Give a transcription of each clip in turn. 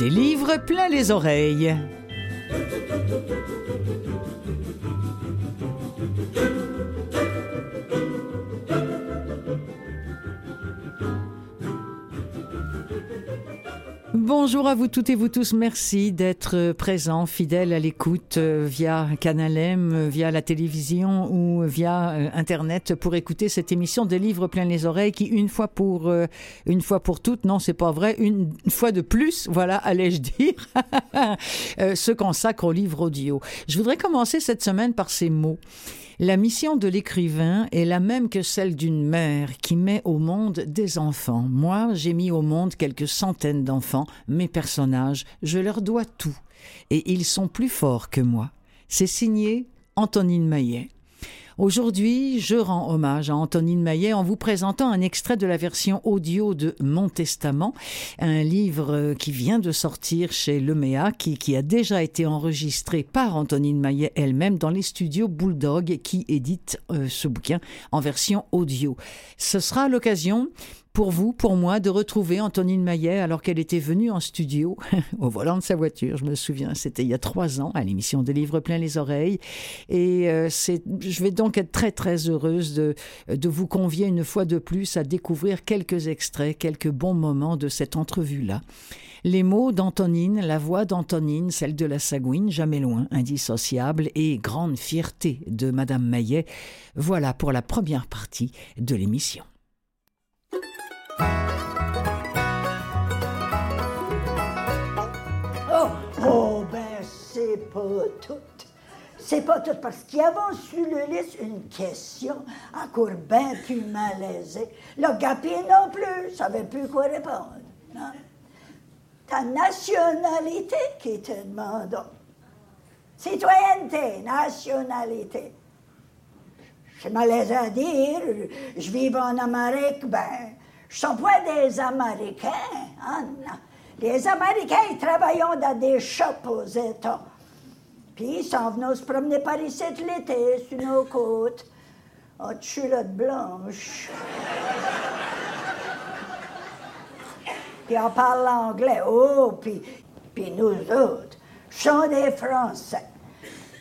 Des livres plein les oreilles. Bonjour à vous toutes et vous tous. Merci d'être présents, fidèles à l'écoute euh, via Canal M, euh, via la télévision ou via euh, Internet pour écouter cette émission des livres plein les oreilles qui, une fois pour, une fois pour toutes, non, c'est pas vrai, une fois de plus, voilà, allais-je dire, se consacre aux livres audio. Je voudrais commencer cette semaine par ces mots. La mission de l'écrivain est la même que celle d'une mère qui met au monde des enfants. Moi, j'ai mis au monde quelques centaines d'enfants, mes personnages, je leur dois tout. Et ils sont plus forts que moi. C'est signé Antonine Maillet. Aujourd'hui, je rends hommage à Antonine Maillet en vous présentant un extrait de la version audio de Mon Testament, un livre qui vient de sortir chez Lemea, qui, qui a déjà été enregistré par Antonine Maillet elle-même dans les studios Bulldog qui édite euh, ce bouquin en version audio. Ce sera l'occasion pour vous, pour moi, de retrouver Antonine Maillet alors qu'elle était venue en studio au volant de sa voiture. Je me souviens, c'était il y a trois ans à l'émission des livres plein les oreilles. Et euh, je vais donc être très très heureuse de, de vous convier une fois de plus à découvrir quelques extraits, quelques bons moments de cette entrevue-là. Les mots d'Antonine, la voix d'Antonine, celle de la Sagouine, jamais loin, indissociable, et grande fierté de Madame Maillet, voilà pour la première partie de l'émission. Oh, ben, c'est pas tout. C'est pas tout, parce qu'il y avait sur le liste une question encore bien plus malaisée. Le Gapi non plus, savait plus quoi répondre. Non? Ta nationalité qui te demande. Citoyenneté, nationalité. C'est malaisé à dire. Je vis en Amérique, ben, ne suis pas des Américains. Les Américains, ils dans des shops aux États. Puis ils s'en venaient se promener par ici l'été, sur nos côtes, en culotte blanche. puis on parle anglais. Oh, puis, puis nous autres, sommes des Français.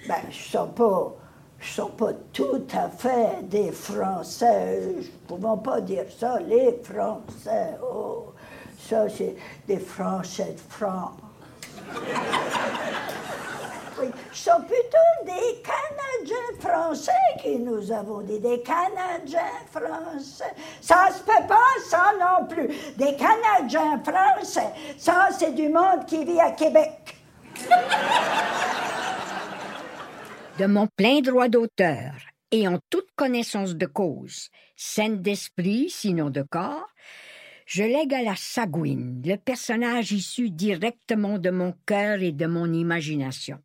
Ben, je ne pas, sont pas tout à fait des Français. Je ne pouvons pas dire ça, les Français. Oh. Ça, c'est des Français de France. oui, ce sont plutôt des Canadiens français que nous avons dit, des Canadiens français. Ça se peut pas, ça non plus. Des Canadiens français, ça, c'est du monde qui vit à Québec. De mon plein droit d'auteur et en toute connaissance de cause, saine d'esprit, sinon de corps, je lègue à la Sagouine, le personnage issu directement de mon cœur et de mon imagination,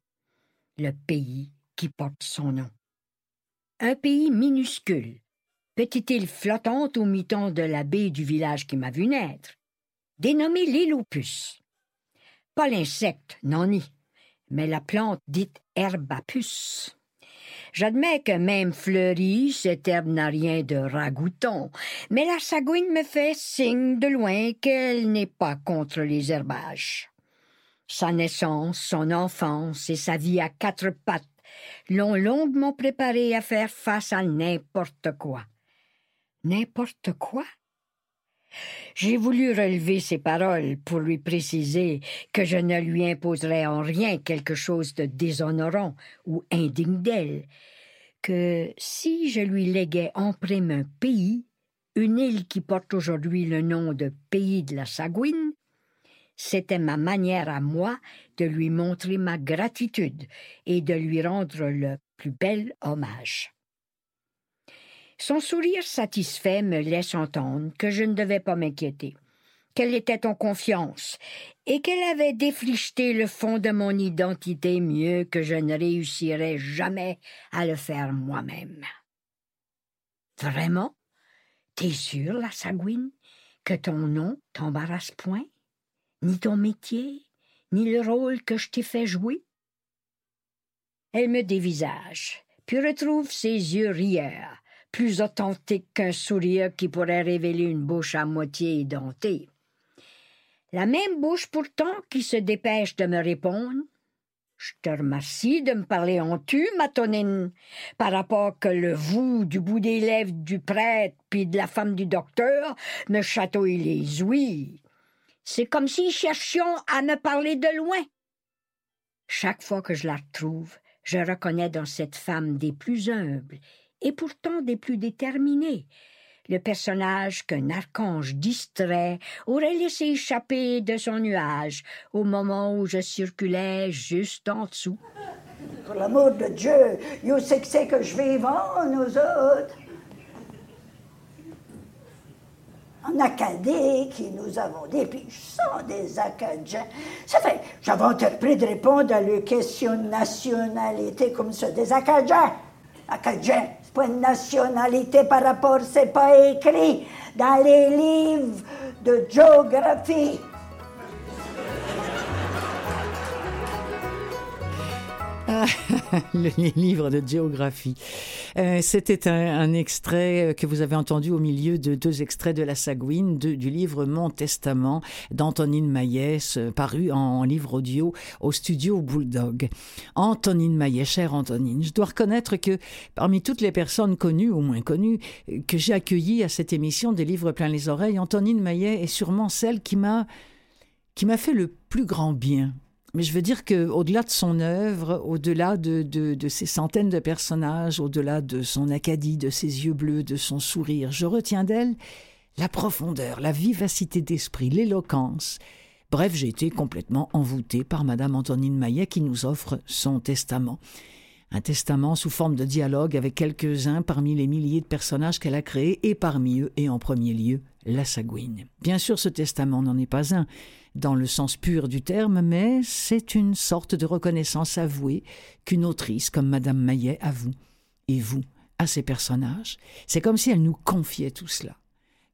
le pays qui porte son nom. Un pays minuscule, petite île flottante au mi-temps de la baie du village qui m'a vu naître, dénommé l'île aux. Pas l'insecte, non ni, mais la plante dite herbe à puces. J'admets que même fleurie, cette herbe n'a rien de ragoûtant, mais la sagouine me fait signe de loin qu'elle n'est pas contre les herbages. Sa naissance, son enfance et sa vie à quatre pattes l'ont longuement préparée à faire face à n'importe quoi. N'importe quoi? J'ai voulu relever ses paroles pour lui préciser que je ne lui imposerais en rien quelque chose de déshonorant ou indigne d'elle, que si je lui léguais en prime un pays, une île qui porte aujourd'hui le nom de pays de la Sagouine, c'était ma manière à moi de lui montrer ma gratitude et de lui rendre le plus bel hommage. Son sourire satisfait me laisse entendre que je ne devais pas m'inquiéter, qu'elle était en confiance et qu'elle avait défricheté le fond de mon identité mieux que je ne réussirais jamais à le faire moi-même. Vraiment? T'es sûre, la Sagouine, que ton nom t'embarrasse point? Ni ton métier, ni le rôle que je t'ai fait jouer? Elle me dévisage, puis retrouve ses yeux rieurs, plus authentiques qu'un sourire qui pourrait révéler une bouche à moitié édentée. La même bouche pourtant qui se dépêche de me répondre. Je te remercie de me parler en tu, ma tonine, par rapport que le vous du bout des lèvres du prêtre puis de la femme du docteur me chatouille les ouïes. C'est comme si cherchions à me parler de loin. Chaque fois que je la retrouve, je reconnais dans cette femme des plus humbles et pourtant des plus déterminés, le personnage qu'un archange distrait aurait laissé échapper de son nuage au moment où je circulais juste en dessous. Pour l'amour de Dieu, you sais que c'est que je vivons, nous autres. En Acadie, qui nous avons des sont des Acadiens. Ça fait, j'avais entrepris de répondre à leurs questions de nationalité comme ça, des Acadiens. Acadiens, pas une nationalité par rapport, c'est pas écrit dans les livres de géographie. les livres de géographie. Euh, c'était un, extrait euh, que vous avez entendu au milieu de deux extraits de la Sagouine du livre Mon Testament d'Antonine Maillès, euh, paru en, livre audio au studio Bulldog. Antonine Maillet, chère Antonine, je dois reconnaître que parmi toutes les personnes connues ou moins connues que j'ai accueillies à cette émission des livres plein les oreilles, Antonine Maillet est sûrement celle qui m'a qui m'a fait le plus grand bien mais je veux dire qu'au-delà de son œuvre, au-delà de, ces centaines de personnages, au-delà de son acadie, de ses yeux bleus, de son sourire, je retiens d'elle la profondeur, la vivacité d'esprit, l'éloquence. Bref, j'ai été complètement envoûté par Madame Antonine Maillet qui nous offre son testament. Un testament sous forme de dialogue avec quelques-uns parmi les milliers de personnages qu'elle a créés, et parmi eux, et en premier lieu, la Sagouine. Bien sûr, ce testament n'en est pas un dans le sens pur du terme, mais c'est une sorte de reconnaissance avouée qu'une autrice comme Madame Maillet avoue, et vous, à ces personnages. C'est comme si elle nous confiait tout cela.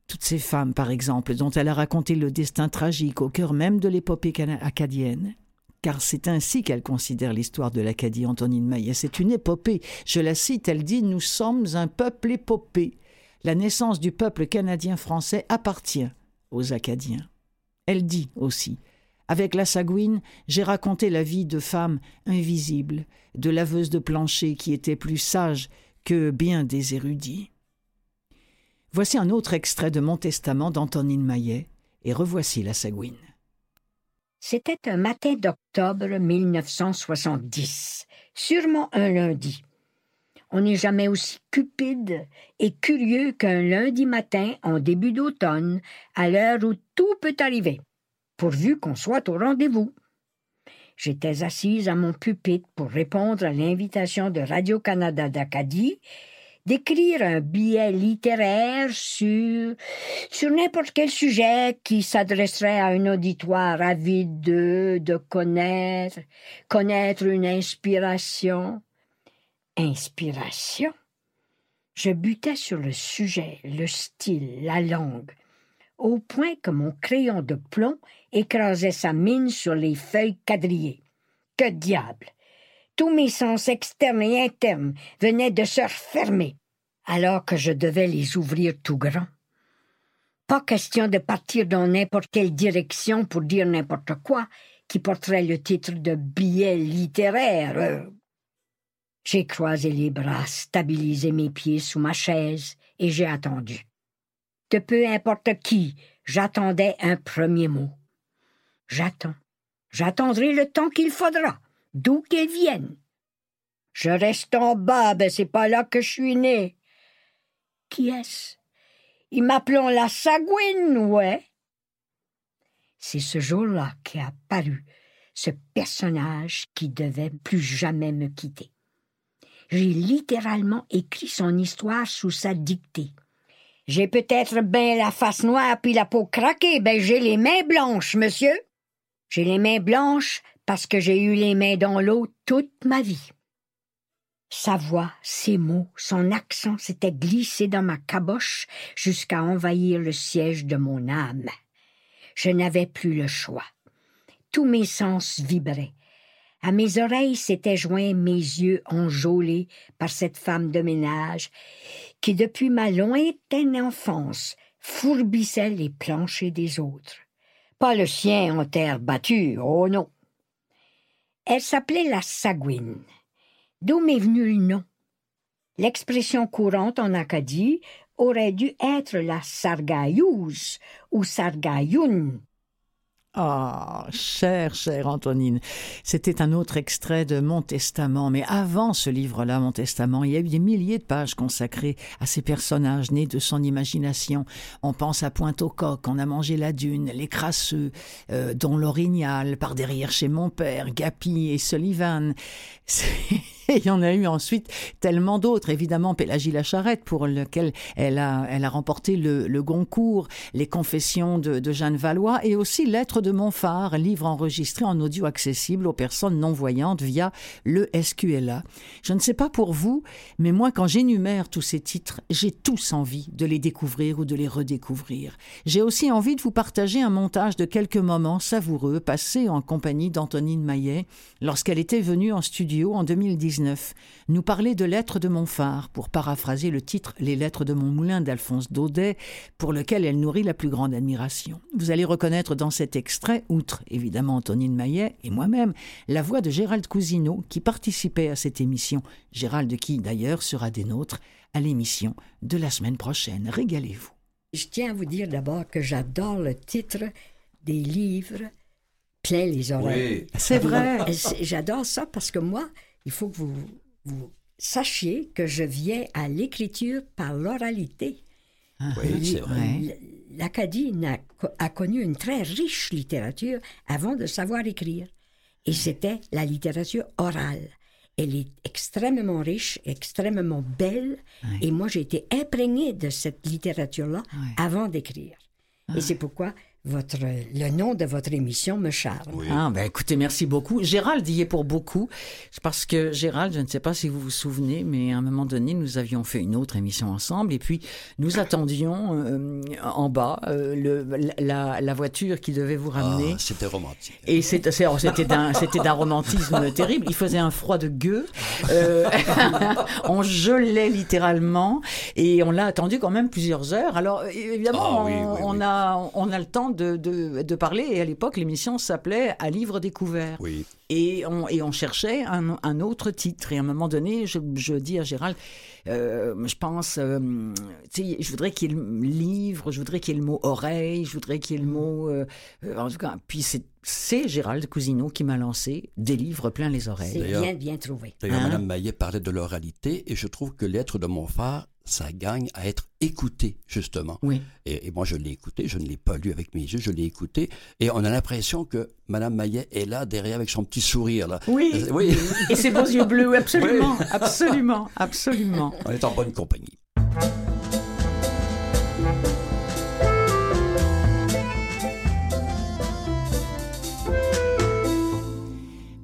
Toutes ces femmes, par exemple, dont elle a raconté le destin tragique au cœur même de l'épopée acadienne, car c'est ainsi qu'elle considère l'histoire de l'Acadie, Antonine Maillet. C'est une épopée. Je la cite, elle dit Nous sommes un peuple épopée. La naissance du peuple canadien-français appartient aux Acadiens. Elle dit aussi Avec la Sagouine, j'ai raconté la vie de femmes invisibles, de laveuses de plancher qui étaient plus sages que bien des érudits. Voici un autre extrait de Mon Testament d'Antonine Maillet, et revoici la Sagouine. C'était un matin d'octobre 1970, sûrement un lundi. On n'est jamais aussi cupide et curieux qu'un lundi matin en début d'automne, à l'heure où tout peut arriver, pourvu qu'on soit au rendez-vous. J'étais assise à mon pupitre pour répondre à l'invitation de Radio-Canada d'Acadie d'écrire un billet littéraire sur, sur n'importe quel sujet qui s'adresserait à un auditoire avide de, de connaître, connaître une inspiration, inspiration. Je butais sur le sujet, le style, la langue, au point que mon crayon de plomb écrasait sa mine sur les feuilles quadrillées. Que diable! Tous mes sens externes et internes venaient de se refermer, alors que je devais les ouvrir tout grand. Pas question de partir dans n'importe quelle direction pour dire n'importe quoi qui porterait le titre de billet littéraire. J'ai croisé les bras, stabilisé mes pieds sous ma chaise, et j'ai attendu. De peu importe qui, j'attendais un premier mot. J'attends. J'attendrai le temps qu'il faudra, d'où qu'il vienne. Je reste en bas, ben c'est pas là que je suis né. Qui est-ce? Ils m'appelons la Sagouine, ouais. C'est ce jour-là qu'est apparu ce personnage qui devait plus jamais me quitter. J'ai littéralement écrit son histoire sous sa dictée. J'ai peut-être bien la face noire puis la peau craquée, ben j'ai les mains blanches, monsieur. J'ai les mains blanches parce que j'ai eu les mains dans l'eau toute ma vie. Sa voix, ses mots, son accent s'étaient glissés dans ma caboche jusqu'à envahir le siège de mon âme. Je n'avais plus le choix. Tous mes sens vibraient. À mes oreilles s'étaient joints mes yeux enjôlés par cette femme de ménage qui, depuis ma lointaine enfance, fourbissait les planchers des autres. Pas le sien en terre battue, oh non. Elle s'appelait la Sagouine. D'où m'est venu le nom? L'expression courante en Acadie aurait dû être la Sargayouse ou Sargayoun. Ah, chère, chère Antonine, c'était un autre extrait de Mon Testament, mais avant ce livre-là, Mon Testament, il y a eu des milliers de pages consacrées à ces personnages nés de son imagination. On pense à Pointe-au-Coq, On a mangé la dune, Les Crasseux, euh, Don Lorignal, Par derrière chez mon père, Gapi et Sullivan. il y en a eu ensuite tellement d'autres. Évidemment, Pélagie la Charrette, pour lequel elle a, elle a remporté le, Goncourt, Les Confessions de, Jeanne Valois et aussi Lettres de Montphare, livre enregistré en audio accessible aux personnes non-voyantes via le SQLA. Je ne sais pas pour vous, mais moi, quand j'énumère tous ces titres, j'ai tous envie de les découvrir ou de les redécouvrir. J'ai aussi envie de vous partager un montage de quelques moments savoureux passés en compagnie d'Antonine Maillet lorsqu'elle était venue en studio en 2019 nous parler de Lettres de mon phare, pour paraphraser le titre Les Lettres de mon moulin d'Alphonse Daudet, pour lequel elle nourrit la plus grande admiration. Vous allez reconnaître dans cet extrait, outre évidemment Antonine Maillet et moi-même, la voix de Gérald Cousineau qui participait à cette émission. Gérald qui d'ailleurs sera des nôtres à l'émission de la semaine prochaine. Régalez-vous. Je tiens à vous dire d'abord que j'adore le titre des livres plein les oreilles. C'est vrai. J'adore ça parce que moi, il faut que vous, vous sachiez que je viens à l'écriture par l'oralité. Ah, oui, c'est vrai. L'Acadie a, connu une très riche littérature avant de savoir écrire. Et c'était la littérature orale. Elle est extrêmement riche, extrêmement belle. Et moi, j'ai été imprégnée de cette littérature-là avant d'écrire. Et ah. c'est pourquoi votre, le nom de votre émission me charme. Ah, ben écoutez, merci beaucoup. Gérald y est pour beaucoup, parce que Gérald, je ne sais pas si vous vous souvenez, mais à un moment donné, nous avions fait une autre émission ensemble, et puis nous attendions euh, en bas euh, le, la, la, voiture qui devait vous ramener. Ah, c'était romantique. Et c'était d'un, c'était d'un romantisme terrible. Il faisait un froid de gueux. Euh, on gelait littéralement, et on l'a attendu quand même plusieurs heures. Alors évidemment, ah on, a, on a le temps de, de, parler. Et à l'époque, l'émission s'appelait À livre découvert. Oui. Et on, et on cherchait un, un, autre titre. Et à un moment donné, je, je dis à Gérald, euh, je pense, euh, je voudrais qu'il y ait le livre, je voudrais qu'il y ait le mot oreille, je voudrais qu'il y ait le mot. Euh, en tout cas, puis c'est Gérald Cousineau qui m'a lancé des livres plein les oreilles. C'est bien, bien trouvé. D'ailleurs, hein? Mme Maillet parlait de l'oralité et je trouve que l'être de mon phare ça gagne à être écouté, justement. Oui. Et, moi, je l'ai écouté, je ne l'ai pas lu avec mes yeux, je l'ai écouté, et on a l'impression que Mme Maillet est là, derrière, avec son petit sourire. Là. Oui. Euh, oui. Et ses beaux yeux bleus, absolument, absolument, absolument. On est en bonne compagnie.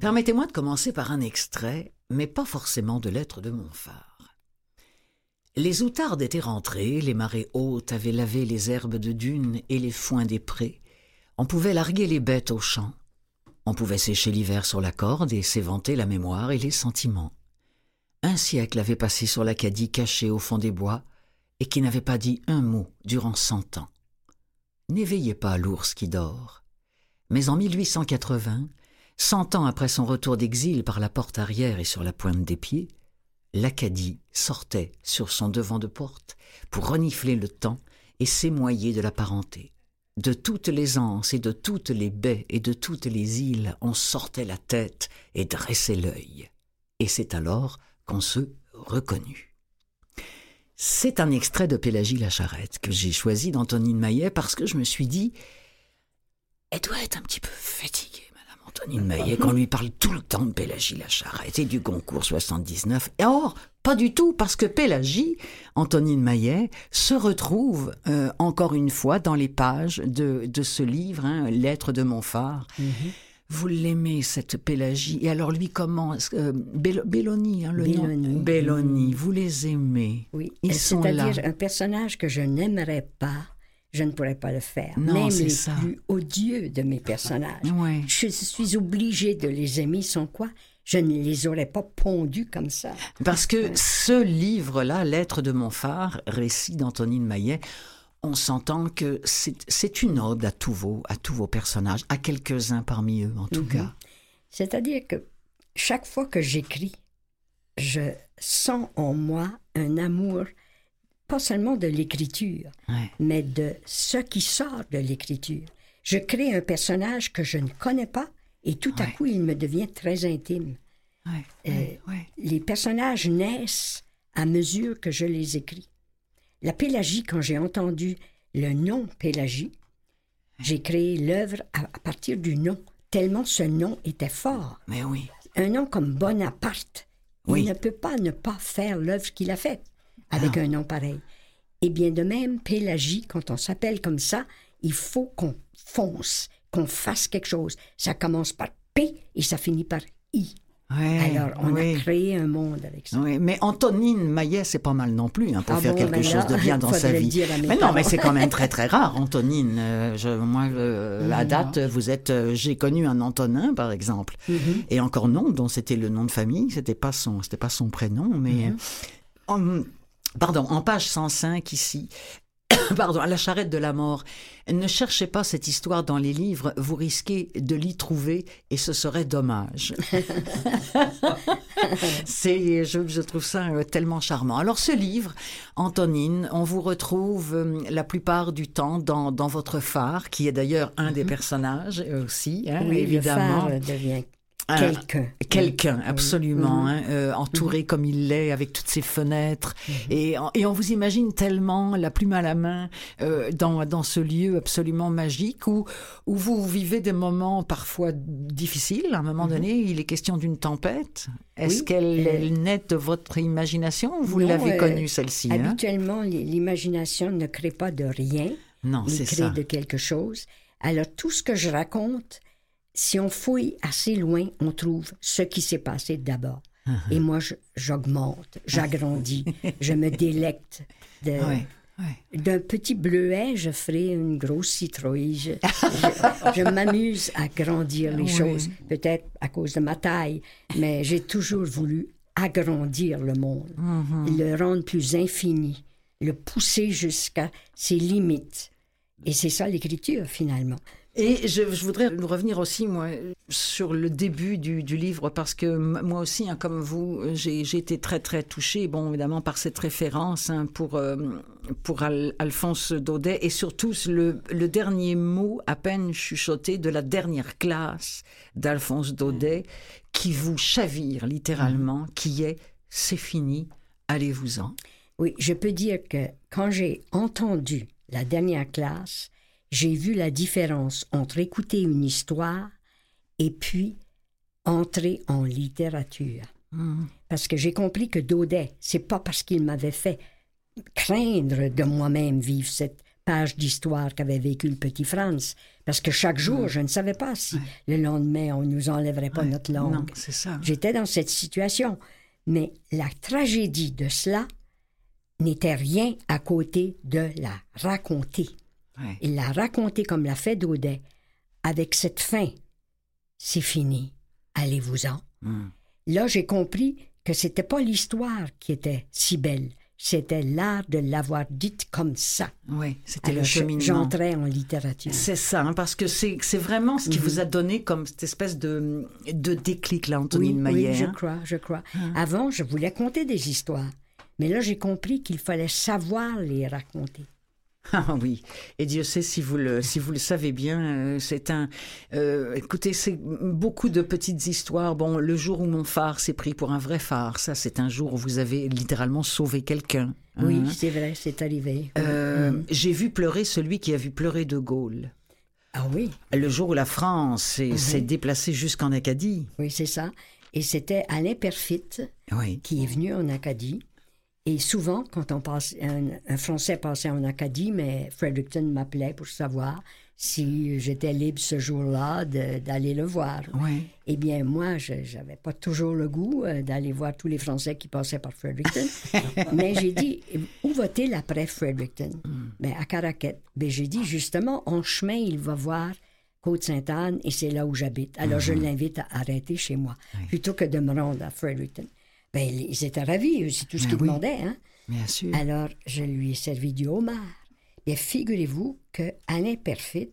Permettez-moi de commencer par un extrait, mais pas forcément de lettres de mon phare. Les outardes étaient rentrées, les marées hautes avaient lavé les herbes de dunes et les foins des prés. On pouvait larguer les bêtes au champ. On pouvait sécher l'hiver sur la corde et s'éventer la mémoire et les sentiments. Un siècle avait passé sur l'Acadie cachée au fond des bois et qui n'avait pas dit un mot durant cent ans. N'éveillez pas l'ours qui dort. Mais en 1880, cent ans après son retour d'exil par la porte arrière et sur la pointe des pieds, l'Acadie sortait sur son devant de porte pour renifler le temps et s'émoyer de la parenté. De toutes les anses et de toutes les baies et de toutes les îles, on sortait la tête et dressait l'œil. Et c'est alors qu'on se reconnut. C'est un extrait de Pélagie la Charrette que j'ai choisi d'Antonine Maillet parce que je me suis dit, elle doit être un petit peu fatiguée. Antonine Maillet qu'on lui parle tout le temps de Pélagie la Charrette et du concours 79. Et or, pas du tout, parce que Pélagie, Antonine Maillet, se retrouve euh, encore une fois dans les pages de, de ce livre, hein, Lettres de mon phare. Mhm. Vous l'aimez, cette Pélagie. Et alors, lui, comment euh, Belloni, hein, le Belloni. nom Belloni. Vous les aimez. Oui. Ils sont là. C'est-à-dire un personnage que je n'aimerais pas je ne pourrais pas le faire. Non, Même les ça. plus odieux de mes personnages. Ouais. Je suis obligée de les aimer sans quoi je ne les aurais pas pondus comme ça. Parce que ce livre-là, Lettre de mon phare, récit d'Antonine Maillet, on s'entend que c'est une ode à tous vos, à tous vos personnages, à quelques-uns parmi eux en tout Mhm. cas. C'est-à-dire que chaque fois que j'écris, je sens en moi un amour, pas seulement de l'écriture, Ouais. mais de ce qui sort de l'écriture. Je crée un personnage que je ne connais pas et tout à coup, il me devient très intime. Ouais, Euh. Les personnages naissent à mesure que je les écris. La Pélagie, quand j'ai entendu le nom Pélagie, j'ai créé l'œuvre à, à partir du nom, tellement ce nom était fort. Mais oui. Un nom comme Bonaparte, Oui. il ne peut pas ne pas faire l'œuvre qu'il a faite avec un nom pareil. Et bien de même, Pélagie, quand on s'appelle comme ça, il faut qu'on fonce, qu'on fasse quelque chose. Ça commence par P et ça finit par I. Ouais, Alors, on oui. a créé un monde avec ça. Oui, mais Antonine Maillet, c'est pas mal non plus hein, pour Ah faire bon, quelque ben là, chose de bien dans sa vie. mais non, parents. mais c'est quand même très très rare, Antonine. Euh, je, moi, euh, à date, vous êtes, euh, j'ai connu un Antonin, par exemple, Mhm. et encore non, dont c'était le nom de famille, c'était pas son, c'était pas son prénom, mais Mhm. euh, en- pardon, en page 105 ici. Pardon, à la charrette de la mort. Ne cherchez pas cette histoire dans les livres, vous risquez de l'y trouver et ce serait dommage. C'est, je, je trouve ça euh, tellement charmant. Alors ce livre, Antonine, on vous retrouve euh, la plupart du temps dans, dans votre phare, qui est d'ailleurs un des personnages euh, aussi, hein, Mhm. Oui, évidemment. le phare devient Un- quelqu'un. Quelqu'un, absolument, Mhm. hein, euh, entouré comme il l'est, avec toutes ses fenêtres. Mhm. Et, on- et on vous imagine tellement, la plume à la main, euh, dans, dans ce lieu absolument magique où, où vous vivez des moments parfois difficiles. À un moment donné, il est question d'une tempête. Est-ce. Oui, qu'elle euh, elle naît de votre imagination ou vous l'avez euh, connue, celle-ci hein? Habituellement, l'imagination ne crée pas de rien, Non, c'est crée ça. de quelque chose. Alors, tout ce que je raconte, si on fouille assez loin, on trouve ce qui s'est passé d'abord. Uh-huh. Et moi, j'augmente, j'agrandis, je me délecte de, Ouais, ouais. D'un petit bleuet, je ferai une grosse citrouille. Je, je- je m'amuse à grandir les Oui. choses, peut-être à cause de ma taille, mais j'ai toujours voulu agrandir le monde, Mm-hmm. le rendre plus infini, le pousser jusqu'à ses limites. Et c'est ça l'écriture, finalement. Et je, je voudrais revenir aussi, moi, sur le début du, du livre, parce que moi aussi, hein, comme vous, j'ai j'ai été très, très touchée, bon, évidemment, par cette référence hein, pour, euh, pour Al- Alphonse Daudet, et surtout le, le dernier mot à peine chuchoté de la dernière classe d'Alphonse Daudet, qui vous chavire littéralement, qui est « c'est fini, allez-vous-en ». Oui, je peux dire que quand j'ai entendu la dernière classe, j'ai vu la différence entre écouter une histoire et puis entrer en littérature. Parce que j'ai compris que Daudet, c'est pas parce qu'il m'avait fait craindre de moi-même vivre cette page d'histoire qu'avait vécu le petit Franz. Parce que chaque jour, je ne savais pas si le lendemain, on nous enlèverait pas notre langue. Non, c'est ça. J'étais dans cette situation. Mais la tragédie de cela n'était rien à côté de la raconter. Ouais. Et la raconter comme l'a fait Daudet, avec cette fin. C'est fini. Allez-vous-en. Mm. Là, j'ai compris que c'était pas l'histoire qui était si belle, c'était l'art de l'avoir dite comme ça. Oui, c'était le cheminement. j'entrais en littérature. C'est ça, hein, parce que c'est vraiment ce qui vous a donné comme cette espèce de, de déclic, là, Oui, Antonine Maillet. oui, je hein. crois, je crois. Avant, je voulais conter des histoires. Mais là, j'ai compris qu'il fallait savoir les raconter. Ah oui, et Dieu sait si vous le, si vous le savez bien, euh, c'est un... euh, écoutez, c'est beaucoup de petites histoires. Bon, le jour où mon phare s'est pris pour un vrai phare, ça c'est un jour où vous avez littéralement sauvé quelqu'un. Oui, hein. c'est vrai, c'est arrivé. Euh, J'ai vu pleurer celui qui a vu pleurer De Gaulle. Ah oui, Le jour où la France s'est s'est déplacée jusqu'en Acadie. oui, c'est ça. Et c'était Alain Perfit Oui. qui est venu en Acadie. Et souvent, quand on passe, un, un Français passait en Acadie, mais Fredericton m'appelait pour savoir si j'étais libre ce jour-là d'aller le voir. Oui. Eh bien, moi, je n'avais pas toujours le goût euh, d'aller voir tous les Français qui passaient par Fredericton. Mais j'ai dit, où va-t-il après Fredericton? Ben, à Caraquette. Ben, j'ai dit, justement, en chemin, il va voir Côte-Sainte-Anne et c'est là où j'habite. Alors, je l'invite à arrêter chez moi, plutôt que de me rendre à Fredericton. Ben, ils étaient ravis, eux, c'est tout ce Ben qu'ils oui. demandaient. Hein? Bien sûr. Alors, je lui ai servi du homard. Et figurez-vous que Alain Perfit,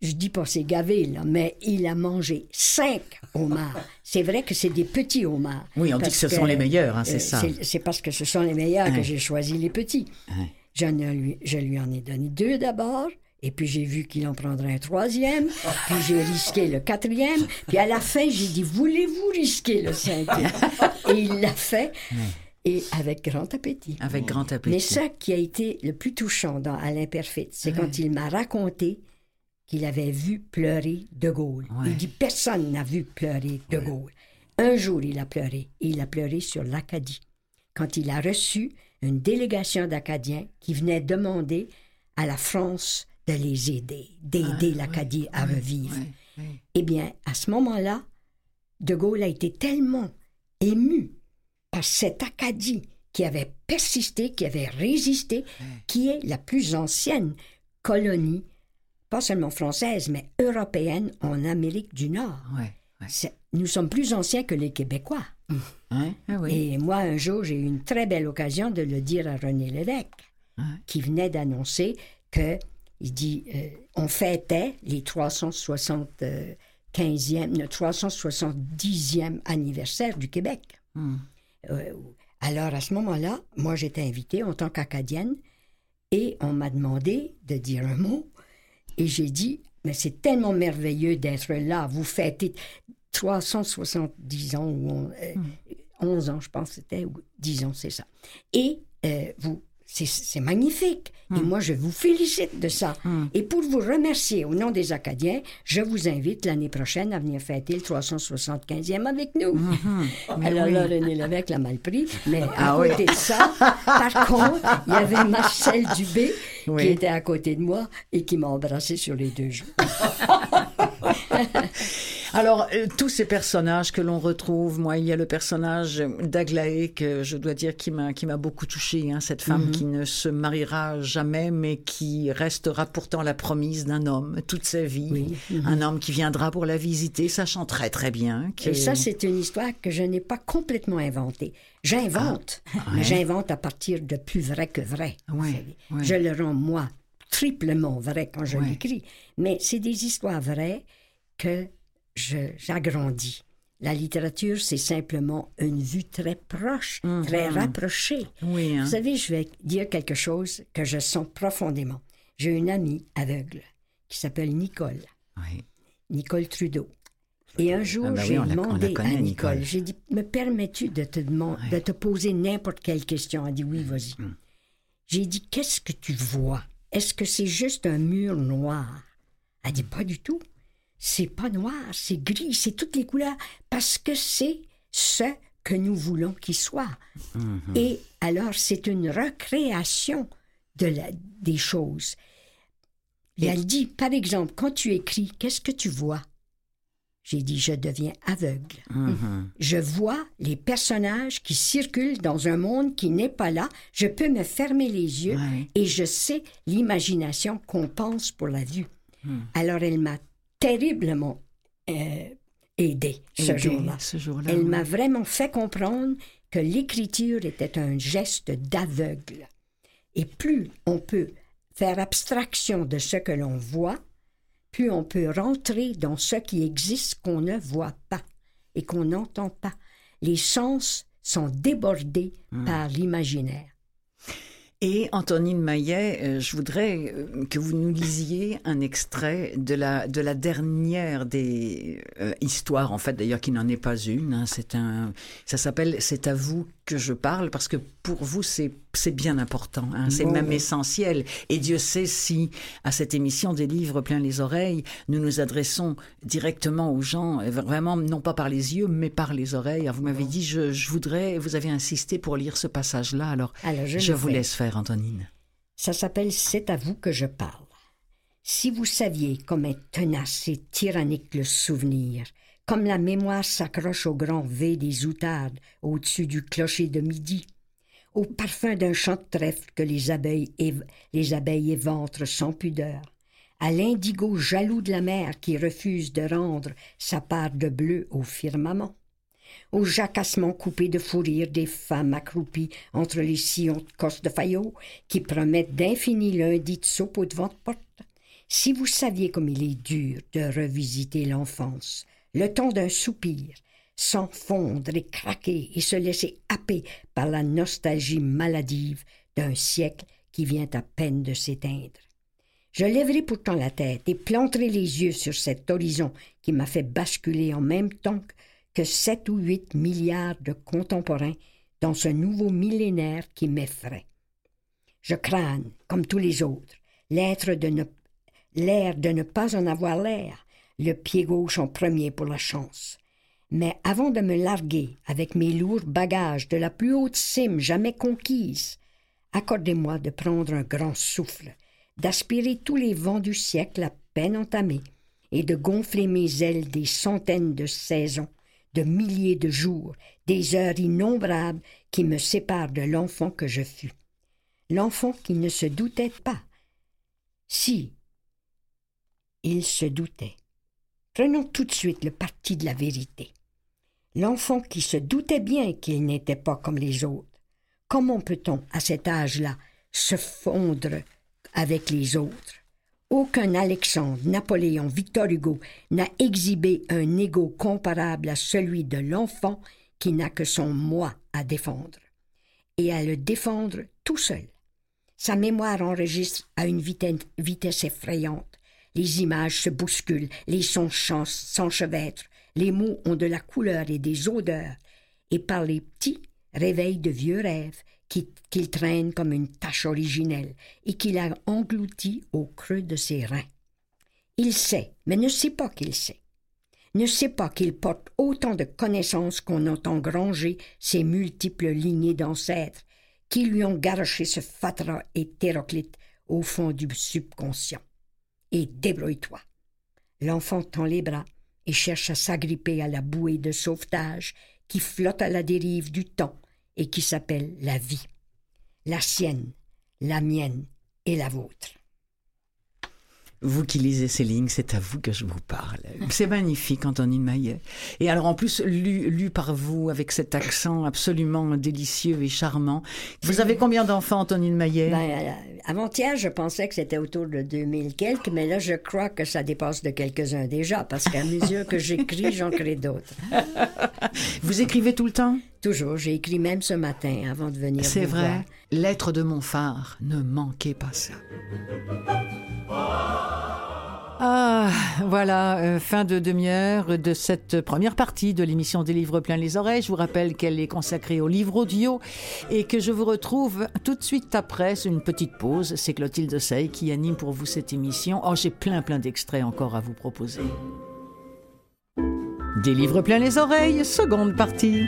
je dis pas c'est gavé, là, mais il a mangé cinq homards. C'est vrai que c'est des petits homards. Oui, on dit que ce sont les meilleurs, hein, c'est euh, ça. C'est parce que ce sont les meilleurs que j'ai choisi les petits. Ouais. Je, ne lui, je lui en ai donné deux d'abord, et puis j'ai vu qu'il en prendrait un troisième, puis j'ai risqué le quatrième, puis à la fin, j'ai dit Voulez-vous risquer le cinquième? Et il l'a fait, et avec grand appétit. Avec grand appétit. Mais ça qui a été le plus touchant dans Alain Perfit, c'est quand il m'a raconté qu'il avait vu pleurer De Gaulle. Ouais. Il dit personne n'a vu pleurer De Gaulle. Un jour, il a pleuré. Et il a pleuré sur l'Acadie. Quand il a reçu une délégation d'Acadiens qui venait demander à la France de les aider, d'aider l'Acadie à revivre. Ouais. Eh bien, à ce moment-là, De Gaulle a été tellement ému par cette Acadie qui avait persisté, qui avait résisté, qui est la plus ancienne colonie, pas seulement française, mais européenne en Amérique du Nord. Nous sommes plus anciens que les Québécois. Hein? Ah oui. Et moi, un jour, j'ai eu une très belle occasion de le dire à René Lévesque, qui venait d'annoncer que, il dit, euh, on fêtait les 375e, le 370e anniversaire du Québec. Hmm. Euh, alors, à ce moment-là, moi, j'étais invitée en tant qu'Acadienne et on m'a demandé de dire un mot. Et j'ai dit, mais c'est tellement merveilleux d'être là. Vous fêtez 370 ans ou on- euh, 11 ans, je pense c'était, ou 10 ans, c'est ça. Et vous, c'est- magnifique. Et moi, je vous félicite de ça. Et pour vous remercier au nom des Acadiens, je vous invite l'année prochaine à venir fêter le 375e avec nous. Alors là, René Lévesque l'a mal pris, mais à Ah oui. côté de ça, par contre, il y avait Marcel Dubé Oui. qui était à côté de moi et qui m'a embrassé sur les deux joues. Alors, euh, tous ces personnages que l'on retrouve, moi, il y a le personnage d'Aglaé que je dois dire qui m'a qui m'a beaucoup touché, hein, cette femme qui ne se mariera jamais, mais qui restera pourtant la promise d'un homme toute sa vie, Oui. un homme qui viendra pour la visiter, sachant très très bien que Et ça, c'est une histoire que je n'ai pas complètement inventée. J'invente, mais j'invente à partir de plus vrai que vrai. Ouais, ouais. Je le rends, moi, triplement vrai quand je Ouais. l'écris. Mais c'est des histoires vraies que j'agrandis. La littérature, c'est simplement une vue très proche, très rapprochée. oui, hein. Vous savez, je vais dire quelque chose que je sens profondément. J'ai une amie aveugle qui s'appelle Nicole. Oui. Nicole Trudeau. Et un jour, Ah ben oui, j'ai demandé connaît, à Nicole, Nicole. j'ai dit, me permets-tu de te, demand- de te poser n'importe quelle question? Elle dit, oui, vas-y. Mm. J'ai dit, qu'est-ce que tu vois? Est-ce que c'est juste un mur noir? Elle dit, pas du tout. C'est pas noir, c'est gris, c'est toutes les couleurs, parce que c'est ce que nous voulons qu'il soit. Mm-hmm. Et alors, c'est une recréation de la, des choses. Et elle dit, par exemple, quand tu écris, qu'est-ce que tu vois? J'ai dit, je deviens aveugle. Mhm. Je vois les personnages qui circulent dans un monde qui n'est pas là. Je peux me fermer les yeux Ouais. et je sais l'imagination qu'on pense pour la vue. Hmm. Alors, elle m'a terriblement euh, aidée ce jour-là. Elle oui. m'a vraiment fait comprendre que l'écriture était un geste d'aveugle. Et plus on peut faire abstraction de ce que l'on voit, plus on peut rentrer dans ce qui existe qu'on ne voit pas et qu'on n'entend pas. Les sens sont débordés Hmm. par l'imaginaire. Et Antonine Maillet, euh, je voudrais euh, que vous nous lisiez un extrait de la, de la dernière des euh, histoires, en fait d'ailleurs qui n'en est pas une. hein. c'est un, ça s'appelle C'est à vous que je parle parce que pour vous c'est bien important, hein. c'est Bon, même oui. essentiel. Et Dieu sait si à cette émission des livres plein les oreilles, nous nous adressons directement aux gens, euh, vraiment non pas par les yeux mais par les oreilles. Alors, vous m'avez dit je, je voudrais, vous avez insisté pour lire ce passage-là. Alors Alors, je, vous laisse faire, Antonine. Ça s'appelle C'est à vous que je parle. Si vous saviez comme est tenace et tyrannique le souvenir, comme la mémoire s'accroche au grand V des outardes au-dessus du clocher de midi, au parfum d'un champ de trèfle que les abeilles, les abeilles éventrent sans pudeur, à l'indigo jaloux de la mer qui refuse de rendre sa part de bleu au firmament, au jacassement coupé de fou rire des femmes accroupies entre les sillons de cosse de faillot qui promettent d'infini lundis de soupe au devant de porte. Si vous saviez comme il est dur de revisiter l'enfance, le temps d'un soupir, sans fondre et craquer et se laisser happer par la nostalgie maladive d'un siècle qui vient à peine de s'éteindre. Je lèverai pourtant la tête et planterai les yeux sur cet horizon qui m'a fait basculer en même temps que sept ou huit milliards de contemporains dans ce nouveau millénaire qui m'effraie. Je crâne, comme tous les autres, l'être de ne, l'air de ne pas en avoir l'air, le pied gauche en premier pour la chance. Mais avant de me larguer avec mes lourds bagages de la plus haute cime jamais conquise, accordez-moi de prendre un grand souffle, d'aspirer tous les vents du siècle à peine entamés, et de gonfler mes ailes des centaines de saisons, de milliers de jours, des heures innombrables qui me séparent de l'enfant que je fus. L'enfant qui ne se doutait pas. Si, il se doutait. Prenons tout de suite le parti de la vérité. L'enfant qui se doutait bien qu'il n'était pas comme les autres. Comment peut-on, à cet âge-là, se fondre avec les autres? Aucun Alexandre, Napoléon, Victor Hugo n'a exhibé un ego comparable à celui de l'enfant qui n'a que son moi à défendre, et à le défendre tout seul. Sa mémoire enregistre à une vitesse effrayante. Les images se bousculent, les sons s'enchevêtrent, les mots ont de la couleur et des odeurs, et par les petits réveillent de vieux rêves qu'il traîne comme une tache originelle et qu'il a englouti au creux de ses reins. Il sait, mais ne sait pas qu'il sait. Ne sait pas qu'il porte autant de connaissances qu'on a engrangé ses multiples lignées d'ancêtres qui lui ont garoché ce fatras hétéroclite au fond du subconscient. Et débrouille-toi. L'enfant tend les bras et cherche à s'agripper à la bouée de sauvetage qui flotte à la dérive du temps et qui s'appelle la vie. La sienne, la mienne et la vôtre. Vous qui lisez ces lignes, c'est à vous que je vous parle. C'est magnifique, Antonine Maillet. Et alors, en plus, lu, lu, par vous, avec cet accent absolument délicieux et charmant. Vous avez combien d'enfants, Antonine Maillet? Ben, euh, Avant-hier, je pensais que c'était autour de 2000 quelques, mais là, je crois que ça dépasse de quelques-uns déjà, parce qu'à mesure que j'écris, j'en crée d'autres. vous écrivez tout le temps? Toujours. J'ai écrit même ce matin, avant de venir C'est vrai. Lettre de mon phare, ne manquez pas ça. Ah, voilà, euh, fin de demi-heure de cette première partie de l'émission des livres plein les oreilles. Je vous rappelle qu'elle est consacrée au livre audio et que je vous retrouve tout de suite après une petite pause. C'est Clotilde Sey qui anime pour vous cette émission. Oh, j'ai plein plein d'extraits encore à vous proposer. Des livres plein les oreilles, seconde partie.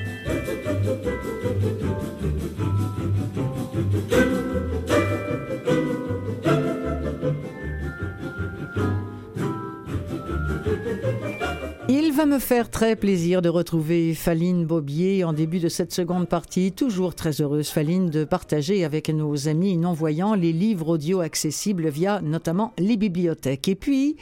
Il va me faire très plaisir de retrouver Faline Bobier en début de cette seconde partie. Toujours très heureuse, Faline, de partager avec nos amis non-voyants les livres audio accessibles via notamment les bibliothèques. Et puis,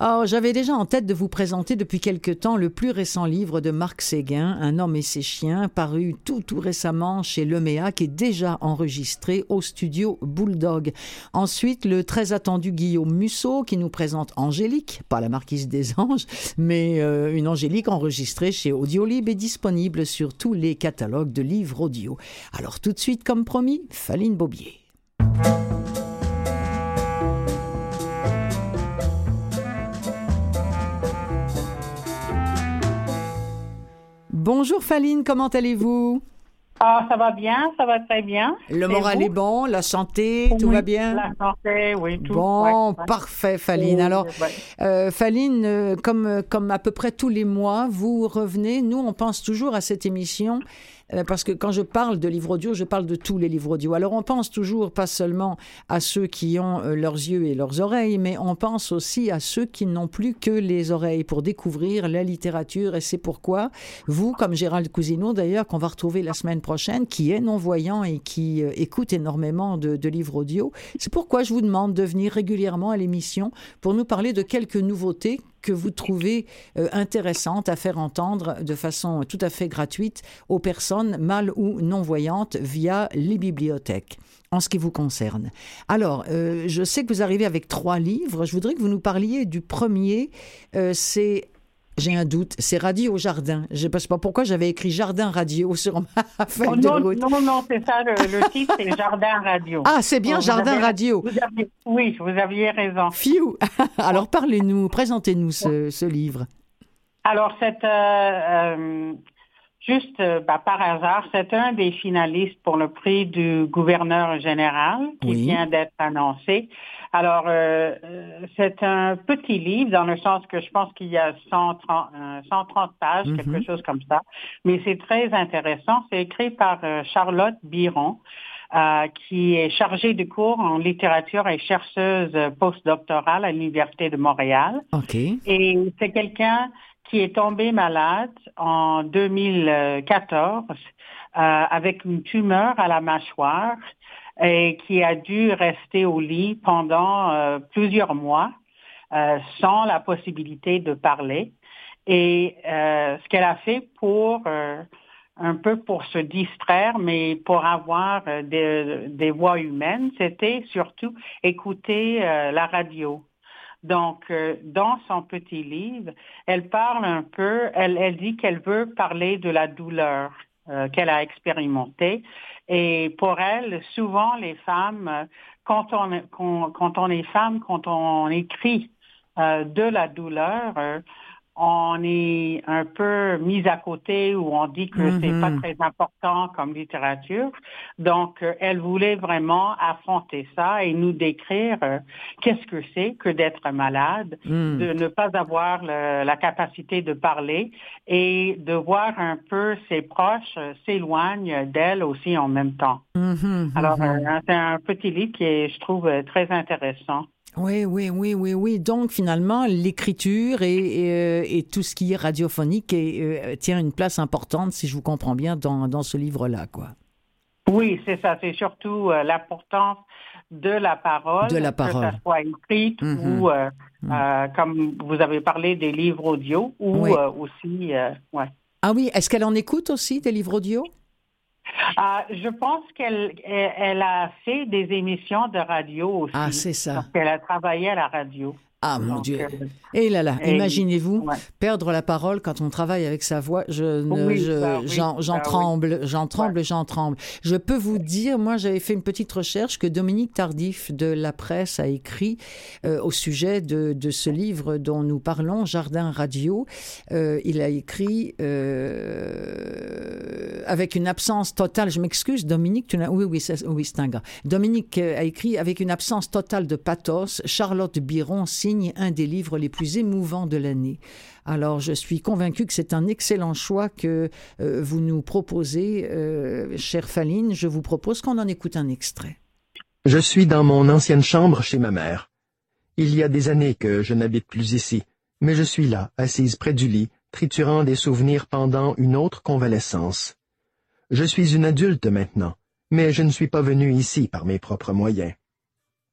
Oh, j'avais déjà en tête de vous présenter depuis quelque temps le plus récent livre de Marc Séguin, Un homme et ses chiens, paru tout tout récemment chez Lemea, qui est déjà enregistré au studio Bulldog. Ensuite, le très attendu Guillaume Musso, qui nous présente Angélique, pas la marquise des anges, mais euh, une Angélique enregistrée chez Audiolib et disponible sur tous les catalogues de livres audio. Alors tout de suite, comme promis, Faline Bobier. Bonjour Faline, comment allez-vous? Ah, ça va bien, ça va très bien. Le moral est bon, la santé, tout va bien? La santé, oui, tout. Bon, parfait, Faline. Alors, euh, Faline, euh, comme, comme à peu près tous les mois, vous revenez. Nous, on pense toujours à cette émission parce que quand je parle de livres audio, je parle de tous les livres audio. Alors on pense toujours pas seulement à ceux qui ont euh, leurs yeux et leurs oreilles, mais on pense aussi à ceux qui n'ont plus que les oreilles pour découvrir la littérature. Et c'est pourquoi vous, comme Gérald Cousineau d'ailleurs, qu'on va retrouver la semaine prochaine, qui est non-voyant et qui euh, écoute énormément de, de livres audio, c'est pourquoi je vous demande de venir régulièrement à l'émission pour nous parler de quelques nouveautés que vous trouvez euh, intéressante à faire entendre de façon tout à fait gratuite aux personnes mal ou non-voyantes via les bibliothèques en ce qui vous concerne. Alors, euh, je sais que vous arrivez avec trois livres. Je voudrais que vous nous parliez du premier. Euh, c'est j'ai un doute. C'est Radio au Jardin. Je ne sais pas pourquoi j'avais écrit Jardin Radio sur ma feuille oh, de non, route. Non, non, c'est ça. Le, titre, c'est Jardin Radio. Ah, c'est bien, Oh, Jardin avez- Radio. vous oui, vous aviez raison. Fiou. Alors, parlez-nous, présentez-nous ce, ce livre. Alors, c'est euh, euh, juste euh, bah, par hasard, c'est un des finalistes pour le prix du gouverneur général qui Oui. vient d'être annoncé. Alors, euh, euh, c'est un petit livre dans le sens que je pense qu'il y a 130, euh, 130 pages, Mhm. quelque chose comme ça. Mais c'est très intéressant. C'est écrit par euh, Charlotte Biron. euh, qui est chargée de cours en littérature et chercheuse postdoctorale à l'Université de Montréal. OK. Et c'est quelqu'un qui est tombé malade en 2014 euh, avec une tumeur à la mâchoire et qui a dû rester au lit pendant euh, plusieurs mois euh, sans la possibilité de parler. Et euh, ce qu'elle a fait pour euh, un peu pour se distraire, mais pour avoir des, des voix humaines, c'était surtout écouter euh, la radio. Donc, euh, dans son petit livre, elle parle un peu, elle, elle dit qu'elle veut parler de la douleur euh, qu'elle a expérimentée. Et pour elle, souvent, les femmes, euh, quand on, quand on est femme, quand on écrit euh, de la douleur, euh, on est un peu mis à côté ou on dit que c'est pas Mhm. très important comme littérature. Donc, euh, elle voulait vraiment affronter ça et nous décrire euh, qu'est-ce que c'est que d'être malade, Hmm. de ne pas avoir le- la capacité de parler et de voir un peu ses proches euh, s'éloignent d'elle aussi en même temps. Mhm, Alors, mhm. euh, c'est un petit livre qui est, je trouve, très intéressant. Oui, oui, oui, oui, oui. Donc finalement, l'écriture et, et, euh, et tout ce qui est radiophonique est, euh, tient une place importante, si je vous comprends bien, dans, dans ce livre-là, quoi. Oui, c'est ça. C'est surtout euh, l'importance de la parole, De la parole. que ça soit écrite Mhm. ou, euh, euh, comme vous avez parlé, des livres audio ou Oui. aussi, ouais. Ah oui, est-ce qu'elle en écoute aussi des livres audio? Ah, je pense qu'elle elle, elle a fait des émissions de radio aussi. Ah, c'est ça. Parce qu'elle a travaillé à la radio. Ah mon Donc, Dieu. euh, Et là imaginez-vous ouais. perdre la parole quand on travaille avec sa voix. Je, je- bah oui, j'en, bah oui. tremble, j'en tremble, j'en tremble. Je peux vous dire, moi, j'avais fait une petite recherche que Dominique Tardif de la presse a écrit euh, au sujet de, de ce livre dont nous parlons, Jardin Radio. Euh, il a écrit euh, avec une absence totale. Je m'excuse, Dominique. Tu oui, oui, c'est, oui, c'est un gars. Dominique a écrit avec une absence totale de pathos. Charlotte Biron un des livres les plus émouvants de l'année. Alors, je suis convaincue que c'est un excellent choix que euh, vous nous proposez, euh, chère Faline. Je vous propose qu'on en écoute un extrait. Je suis dans mon ancienne chambre chez ma mère. Il y a des années que je n'habite plus ici, mais je suis là, assise près du lit, triturant des souvenirs pendant une autre convalescence. Je suis une adulte maintenant, mais je ne suis pas venu ici par mes propres moyens.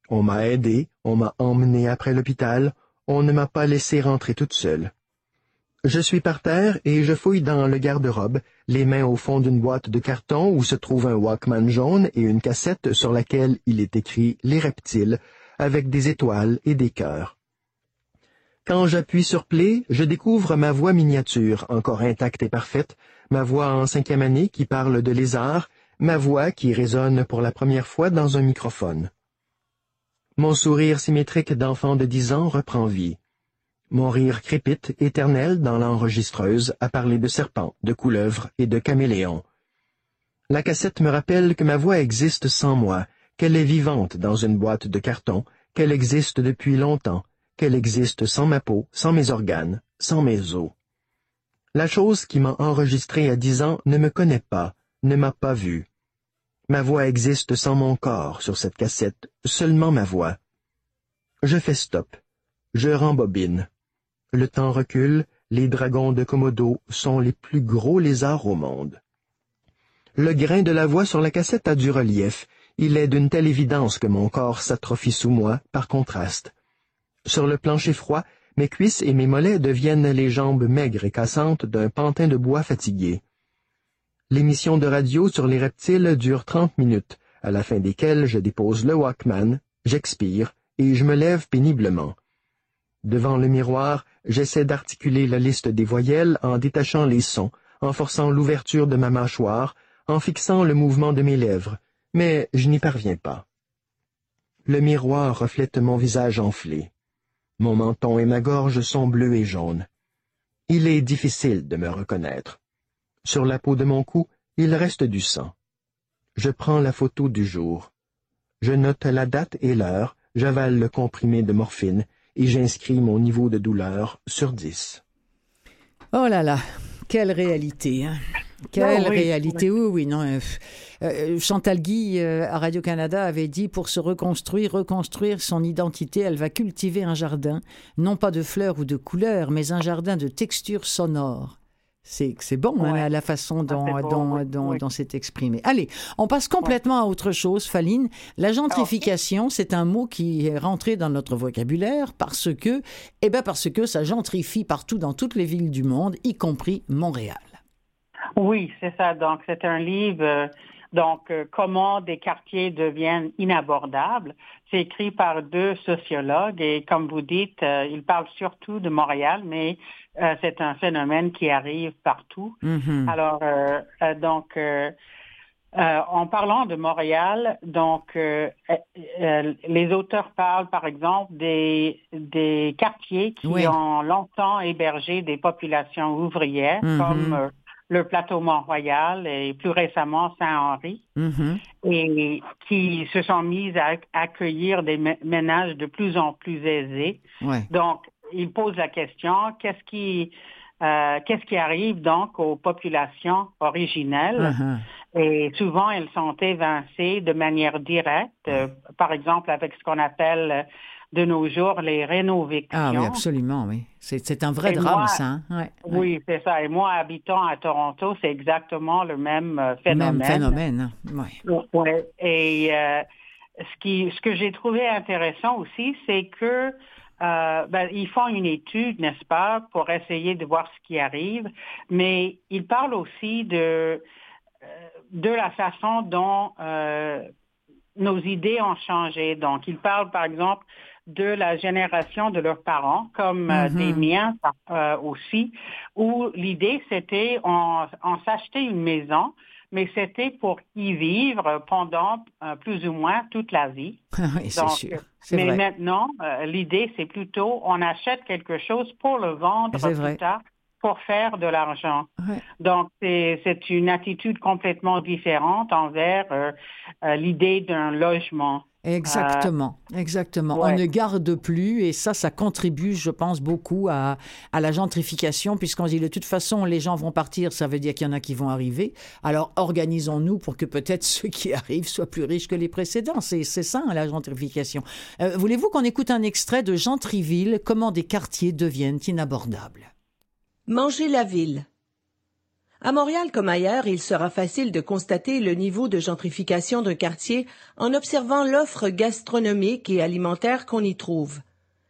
On m'a aidé, on m'a emmené après l'hôpital, on ne m'a pas laissé rentrer toute seule. Je suis par terre et je fouille dans le garde-robe, les mains au fond d'une boîte de carton où se trouve un Walkman jaune et une cassette sur laquelle il est écrit Les reptiles, avec des étoiles et des cœurs. Quand j'appuie sur Play, je découvre ma voix miniature, encore intacte et parfaite, ma voix en cinquième année qui parle de lézard, ma voix qui résonne pour la première fois dans un microphone. Mon sourire symétrique d'enfant de dix ans reprend vie. Mon rire crépite, éternel dans l'enregistreuse, à parler de serpents, de couleuvres et de caméléons. La cassette me rappelle que ma voix existe sans moi, qu'elle est vivante dans une boîte de carton, qu'elle existe depuis longtemps, qu'elle existe sans ma peau, sans mes organes, sans mes os. La chose qui m'a enregistré à dix ans ne me connaît pas, ne m'a pas vu. Ma voix existe sans mon corps sur cette cassette, seulement ma voix. Je fais stop. Je rembobine. Le temps recule, les dragons de Komodo sont les plus gros lézards au monde. Le grain de la voix sur la cassette a du relief. Il est d'une telle évidence que mon corps s'atrophie sous moi, par contraste. Sur le plancher froid, Mes cuisses et mes mollets deviennent les jambes maigres et cassantes d'un pantin de bois fatigué. L'émission de radio sur les reptiles dure trente minutes, à la fin desquelles je dépose le Walkman, j'expire et je me lève péniblement. Devant le miroir, j'essaie d'articuler la liste des voyelles en détachant les sons, en forçant l'ouverture de ma mâchoire, en fixant le mouvement de mes lèvres, mais je n'y parviens pas. Le miroir reflète mon visage enflé. Mon menton et ma gorge sont bleus et jaunes. Il est difficile de me reconnaître. Sur la peau de mon cou, il reste du sang. Je prends la photo du jour. Je note la date et l'heure, j'avale le comprimé de morphine et j'inscris mon niveau de douleur sur dix. Oh là là, quelle réalité, hein. Quelle réalité, oui, oui, non. Euh, euh, Chantal Guy euh, à Radio-Canada avait dit pour se reconstruire, reconstruire son identité, elle va cultiver un jardin, non pas de fleurs ou de couleurs, mais un jardin de textures sonores. C'est, c'est bon hein, la façon dont, dont, dont, c'est exprimé. Allez, on passe complètement à autre chose, Faline. La gentrification, c'est un mot qui est rentré dans notre vocabulaire parce que, eh ben parce que ça gentrifie partout dans toutes les villes du monde, y compris Montréal. Oui, c'est ça. Donc, c'est un livre euh, donc, euh, comment des quartiers deviennent inabordables, c'est écrit par deux sociologues et comme vous dites, euh, ils parlent surtout de Montréal, mais euh, c'est un phénomène qui arrive partout. Mm-hmm. Alors, donc, en parlant de Montréal, donc, les auteurs parlent, par exemple, des, des quartiers qui ont longtemps hébergé des populations ouvrières, mm-hmm. comme le plateau Mont-Royal et plus récemment Saint-Henri, mm-hmm. et qui se sont mis à accueillir des ménages de plus en plus aisés. Donc, il pose la question, qu'est-ce qui, euh, qu'est-ce qui arrive donc aux populations originelles? Uh-huh. Et souvent, elles sont évincées de manière directe, euh, par exemple avec ce qu'on appelle de nos jours les rénovictions. Ah oui, absolument, oui. C'est un vrai drame, ça. Hein? oui, c'est ça. Et moi, habitant à Toronto, c'est exactement le même euh, phénomène. Même phénomène, oui. Ouais. Et euh, ce, qui, ce que j'ai trouvé intéressant aussi, c'est que euh, ben, ils font une étude, n'est-ce pas, pour essayer de voir ce qui arrive, mais ils parlent aussi de, de la façon dont nos idées ont changé. Donc, ils parlent, par exemple, de la génération de leurs parents, comme euh, des mm-hmm. miens euh, aussi, où l'idée c'était on, on s'achetait une maison, mais c'était pour y vivre pendant euh, plus ou moins toute la vie. oui, c'est sûr. Mais maintenant, l'idée c'est plutôt on achète quelque chose pour le vendre plus tard pour faire de l'argent. Donc, c'est une attitude complètement différente envers l'idée d'un logement. Exactement, exactement. On ne garde plus et ça, ça contribue, je pense, beaucoup à, à la gentrification puisqu'on dit de toute façon, les gens vont partir, ça veut dire qu'il y en a qui vont arriver. Alors, organisons-nous pour que peut-être ceux qui arrivent soient plus riches que les précédents. C'est ça, la gentrification. Euh, voulez-vous qu'on écoute un extrait de Gentriville, comment des quartiers deviennent inabordables? Manger la ville. À Montréal comme ailleurs, il sera facile de constater le niveau de gentrification d'un quartier en observant l'offre gastronomique et alimentaire qu'on y trouve.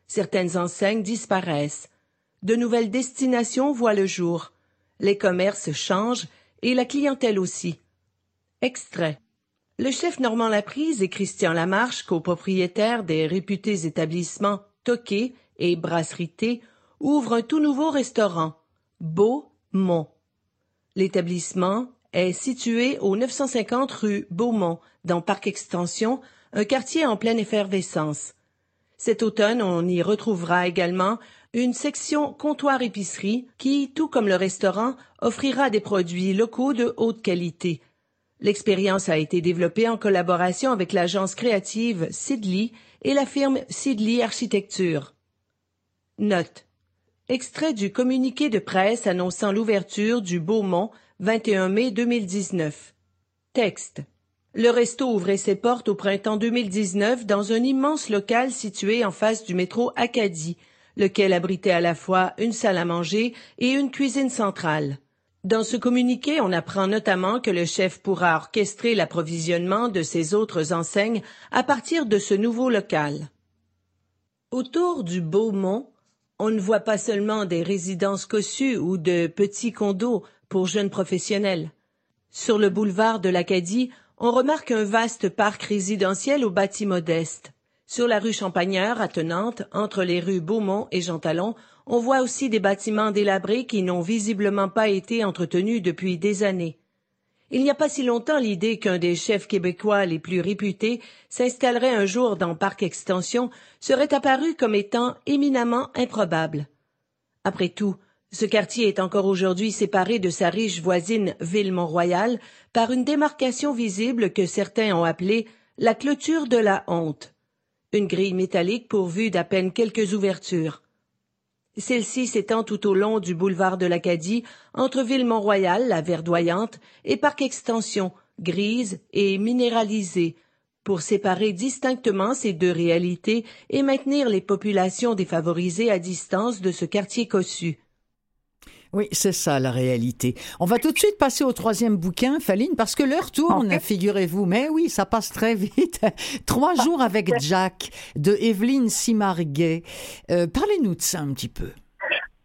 Certaines enseignes disparaissent. De nouvelles destinations voient le jour. Les commerces changent et la clientèle aussi. Extrait. Le chef Normand Laprise et Christian Lamarche, copropriétaires des réputés établissements Toqué et Brasserie ouvrent un tout nouveau restaurant, Beau Mont. L'établissement est situé au 950 rue Beaumont, dans Parc Extension, un quartier en pleine effervescence. Cet automne, on y retrouvera également une section comptoir-épicerie qui, tout comme le restaurant, offrira des produits locaux de haute qualité. L'expérience a été développée en collaboration avec l'agence créative Sidley et la firme Sidley Architecture. Note. Extrait du communiqué de presse annonçant l'ouverture du Beaumont 21 mai 2019. Texte. Le resto ouvrait ses portes au printemps 2019 dans un immense local situé en face du métro Acadie, lequel abritait à la fois une salle à manger et une cuisine centrale. Dans ce communiqué, on apprend notamment que le chef pourra orchestrer l'approvisionnement de ses autres enseignes à partir de ce nouveau local. Autour du Beaumont, On ne voit pas seulement des résidences cossues ou de petits condos pour jeunes professionnels. Sur le boulevard de l'Acadie, on remarque un vaste parc résidentiel aux bâtis modestes. Sur la rue Champagneur, attenante, entre les rues Beaumont et Jean on voit aussi des bâtiments délabrés qui n'ont visiblement pas été entretenus depuis des années. Il n'y a pas si longtemps l'idée qu'un des chefs québécois les plus réputés s'installerait un jour dans Parc Extension serait apparue comme étant éminemment improbable. Après tout, ce quartier est encore aujourd'hui séparé de sa riche voisine ville Mont-Royal par une démarcation visible que certains ont appelée la clôture de la honte. Une grille métallique pourvue d'à peine quelques ouvertures. Celle-ci s'étend tout au long du boulevard de l'Acadie, entre Ville-Mont-Royal, la verdoyante, et Parc Extension, grise et minéralisée, pour séparer distinctement ces deux réalités et maintenir les populations défavorisées à distance de ce quartier cossu. Oui, c'est ça la réalité. On va tout de suite passer au troisième bouquin, Faline, parce que l'heure tourne, figurez-vous. Mais oui, ça passe très vite. Trois jours avec Jack de Evelyne Simarguet. Euh, parlez-nous de ça un petit peu.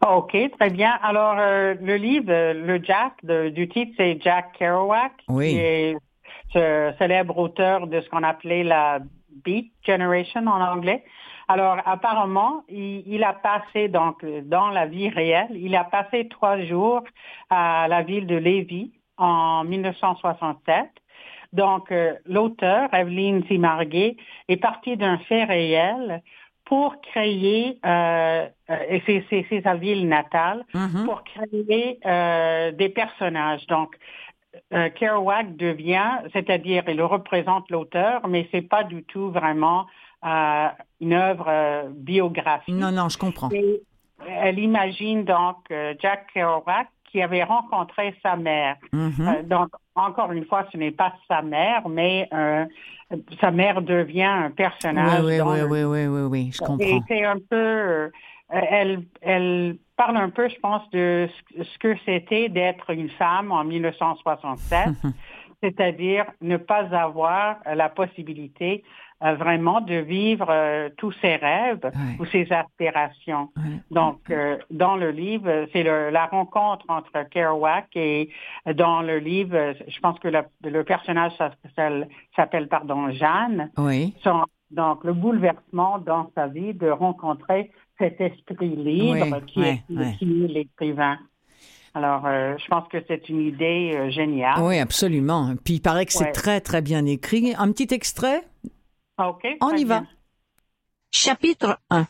OK, très bien. Alors, euh, le livre, le Jack, du titre, c'est Jack Kerouac, oui. qui est ce célèbre auteur de ce qu'on appelait la Beat Generation en anglais. Alors, apparemment, il, a passé, donc, dans la vie réelle, il a passé trois jours à la ville de Lévis en 1967. Donc, euh, l'auteur, Evelyne Simarguet, est parti d'un fait réel pour créer, euh, euh et c'est sa ville natale, mm-hmm. pour créer euh, des personnages. Donc, euh, Kerouac devient, c'est-à-dire il représente l'auteur, mais c'est pas du tout vraiment euh, une œuvre euh, biographique. Non, non, je comprends. Et elle imagine donc euh, Jack Kerouac qui avait rencontré sa mère. Mhm. donc, encore une fois, ce n'est pas sa mère, mais sa mère devient un personnage. Oui, oui, oui, oui, oui, oui, je comprends. Et c'est un peu... elle, elle parle un peu, je pense, de ce que c'était d'être une femme en 1967, c'est-à-dire ne pas avoir la possibilité euh, vraiment de vivre euh, tous ses rêves ou ses aspirations. Donc, euh, dans le livre, c'est la rencontre entre Kerouac et dans le livre, je pense que le, personnage s'appelle pardon Jeanne. Oui. donc, le bouleversement dans sa vie de rencontrer cet esprit libre qui, est, l'écrivain. Alors, je pense que c'est une idée géniale. Oui, absolument. Puis il paraît que c'est très, très bien écrit. Un petit extrait? Ah, On y va. Chapitre 1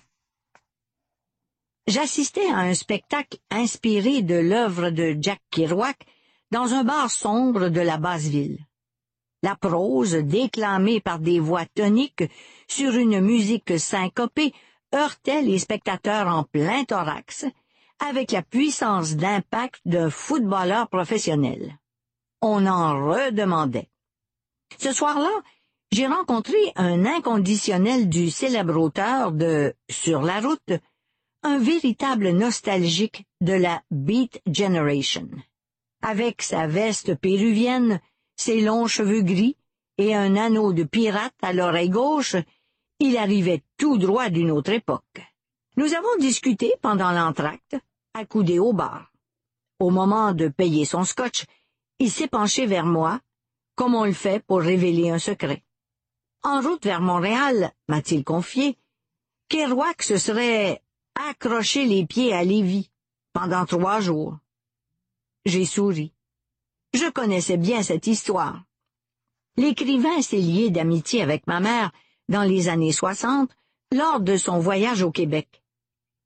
J'assistais à un spectacle inspiré de l'œuvre de Jack Kerouac dans un bar sombre de la basse ville. La prose, déclamée par des voix toniques sur une musique syncopée, heurtait les spectateurs en plein thorax avec la puissance d'impact d'un footballeur professionnel. On en redemandait. Ce soir-là, j'ai rencontré un inconditionnel du célèbre auteur de Sur la route, un véritable nostalgique de la Beat Generation. Avec sa veste péruvienne, ses longs cheveux gris et un anneau de pirate à l'oreille gauche, il arrivait tout droit d'une autre époque. Nous avons discuté pendant l'entracte, accoudé au bar. Au moment de payer son scotch, il s'est penché vers moi, comme on le fait pour révéler un secret. En route vers Montréal, m'a-t-il confié, Kerouac se serait accroché les pieds à Lévis pendant trois jours. J'ai souri. Je connaissais bien cette histoire. L'écrivain s'est lié d'amitié avec ma mère dans les années soixante lors de son voyage au Québec.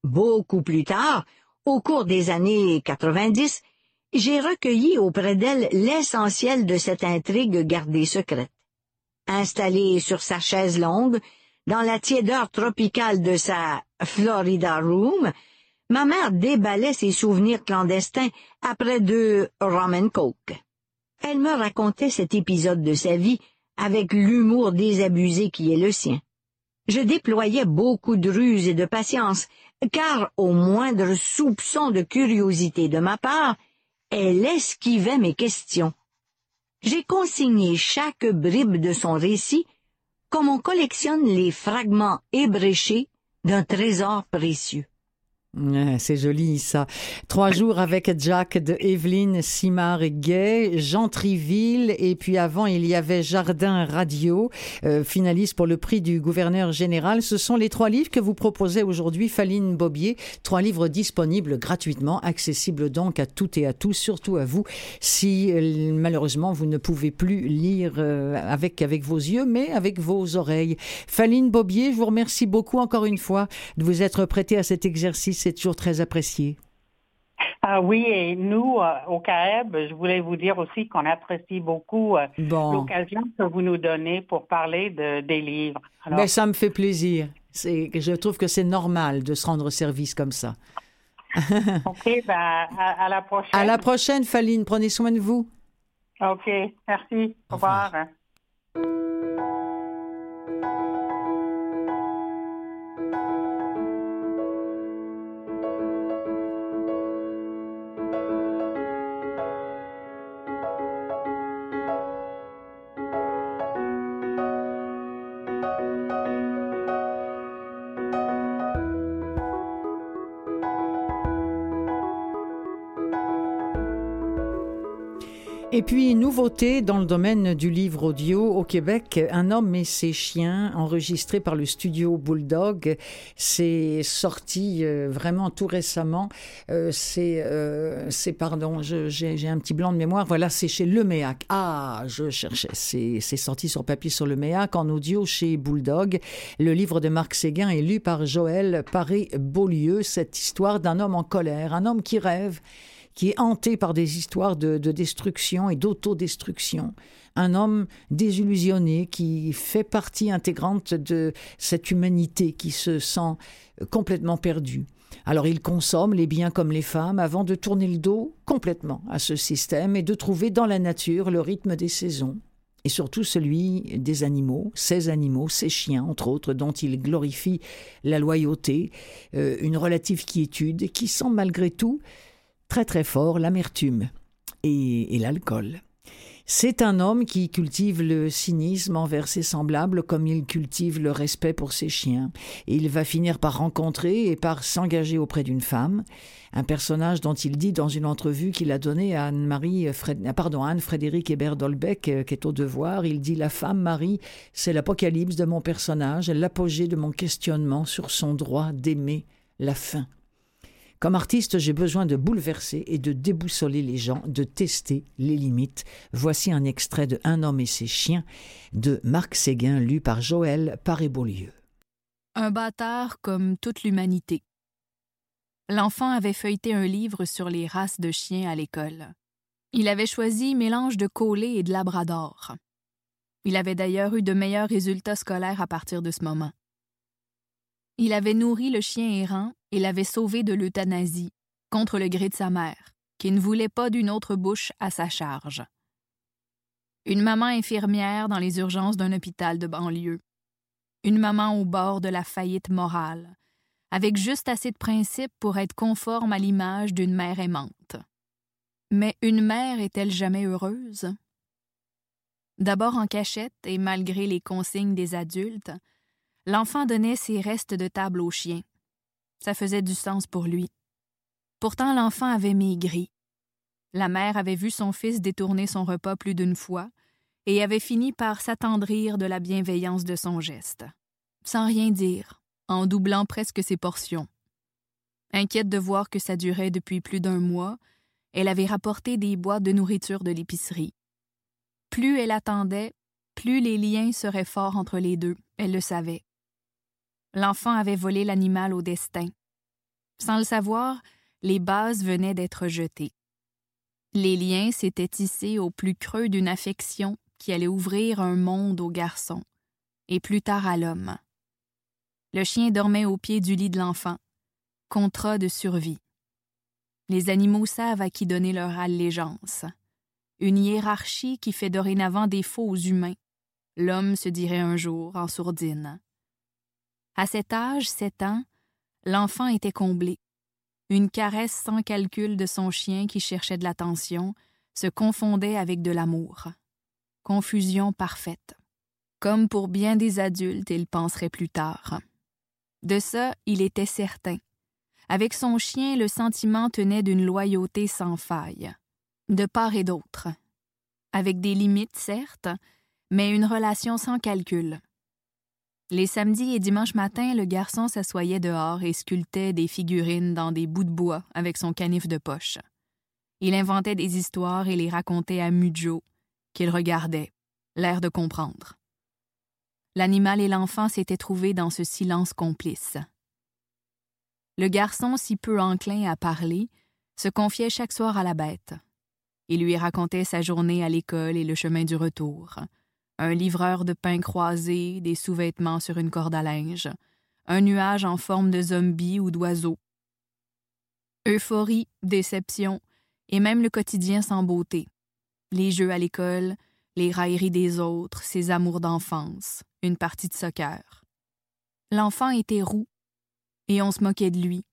Beaucoup plus tard, au cours des années 90, j'ai recueilli auprès d'elle l'essentiel de cette intrigue gardée secrète. Installée sur sa chaise longue, dans la tiédeur tropicale de sa Florida Room, ma mère déballait ses souvenirs clandestins après deux rum coke. Elle me racontait cet épisode de sa vie avec l'humour désabusé qui est le sien. Je déployais beaucoup de ruse et de patience, car au moindre soupçon de curiosité de ma part, elle esquivait mes questions j'ai consigné chaque bribe de son récit comme on collectionne les fragments ébréchés d'un trésor précieux. C'est joli ça. Trois jours avec Jack de Evelyne Simard Gay, Jean Triville et puis avant il y avait Jardin Radio, euh, finaliste pour le prix du gouverneur général. Ce sont les trois livres que vous proposez aujourd'hui, Faline Bobier. Trois livres disponibles gratuitement, accessibles donc à toutes et à tous, surtout à vous si euh, malheureusement vous ne pouvez plus lire euh, avec, avec vos yeux mais avec vos oreilles. Faline Bobier, je vous remercie beaucoup encore une fois de vous être prêté à cet exercice c'est toujours très apprécié. Ah oui, et nous, euh, au CAEB, je voulais vous dire aussi qu'on apprécie beaucoup euh, l'occasion que vous nous donnez pour parler de, des livres. Mais ben, ça me fait plaisir. Je trouve que c'est normal de se rendre service comme ça. OK, ben, à, la prochaine. À la prochaine, Faline. Prenez soin de vous. OK, merci. Au revoir. Puis, nouveauté dans le domaine du livre audio au Québec, Un homme et ses chiens, enregistré par le studio Bulldog. C'est sorti euh, vraiment tout récemment. Euh, c'est, euh, c'est, pardon, j'ai un petit blanc de mémoire. Voilà, c'est chez Le Méac. Ah, je cherchais. C'est sorti sur papier sur Le Méac, en audio chez Bulldog. Le livre de Marc Séguin est lu par Joël Paré-Beaulieu. Cette histoire d'un homme en colère, un homme qui rêve qui est hanté par des histoires de, destruction et d'autodestruction. Un homme désillusionné qui fait partie intégrante de cette humanité qui se sent complètement perdue. Alors il consomme les biens comme les femmes avant de tourner le dos complètement à ce système et de trouver dans la nature le rythme des saisons et surtout celui des animaux, ces animaux, ces chiens, entre autres, dont il glorifie la loyauté, euh, une relative quiétude, qui sent malgré tout très très fort l'amertume et, l'alcool. C'est un homme qui cultive le cynisme envers ses semblables comme il cultive le respect pour ses chiens. Et il va finir par rencontrer et par s'engager auprès d'une femme, un personnage dont il dit dans une entrevue qu'il a donnée à Anne-Marie, pardon, Anne-Frédéric Hébert Dolbeck, euh, qui est au devoir. Il dit La femme, Marie, c'est l'apocalypse de mon personnage, l'apogée de mon questionnement sur son droit d'aimer la fin. Comme artiste, j'ai besoin de bouleverser et de déboussoler les gens, de tester les limites. Voici un extrait de Un homme et ses chiens de Marc Séguin, lu par Joël Paré-Beaulieu. Un bâtard comme toute l'humanité. L'enfant avait feuilleté un livre sur les races de chiens à l'école. Il avait choisi mélange de collé et de labrador. Il avait d'ailleurs eu de meilleurs résultats scolaires à partir de ce moment. Il avait nourri le chien errant et l'avait sauvé de l'euthanasie, contre le gré de sa mère, qui ne voulait pas d'une autre bouche à sa charge. Une maman infirmière dans les urgences d'un hôpital de banlieue. Une maman au bord de la faillite morale, avec juste assez de principes pour être conforme à l'image d'une mère aimante. Mais une mère est-elle jamais heureuse? D'abord en cachette et malgré les consignes des adultes, L'enfant donnait ses restes de table au chien. Ça faisait du sens pour lui. Pourtant, l'enfant avait maigri. La mère avait vu son fils détourner son repas plus d'une fois et avait fini par s'attendrir de la bienveillance de son geste, sans rien dire, en doublant presque ses portions. Inquiète de voir que ça durait depuis plus d'un mois, elle avait rapporté des boîtes de nourriture de l'épicerie. Plus elle attendait, plus les liens seraient forts entre les deux, elle le savait. L'enfant avait volé l'animal au destin. Sans le savoir, les bases venaient d'être jetées. Les liens s'étaient tissés au plus creux d'une affection qui allait ouvrir un monde au garçon, et plus tard à l'homme. Le chien dormait au pied du lit de l'enfant, contrat de survie. Les animaux savent à qui donner leur allégeance. Une hiérarchie qui fait dorénavant défaut aux humains. L'homme se dirait un jour en sourdine. À cet âge, sept ans, l'enfant était comblé. Une caresse sans calcul de son chien qui cherchait de l'attention se confondait avec de l'amour. Confusion parfaite. Comme pour bien des adultes, il penserait plus tard. De ça, il était certain. avec son chien, le sentiment tenait d'une loyauté sans faille, de part et d'autre, avec des limites, certes, mais une relation sans calcul. Les samedis et dimanches matins, le garçon s'assoyait dehors et sculptait des figurines dans des bouts de bois avec son canif de poche. Il inventait des histoires et les racontait à Mudjo, qu'il regardait, l'air de comprendre. L'animal et l'enfant s'étaient trouvés dans ce silence complice. Le garçon, si peu enclin à parler, se confiait chaque soir à la bête. Il lui racontait sa journée à l'école et le chemin du retour. Un livreur de pain croisé, des sous-vêtements sur une corde à linge, un nuage en forme de zombie ou d'oiseau. Euphorie, déception, et même le quotidien sans beauté. Les jeux à l'école, les railleries des autres, ses amours d'enfance, une partie de soccer. L'enfant était roux, et on se moquait de lui.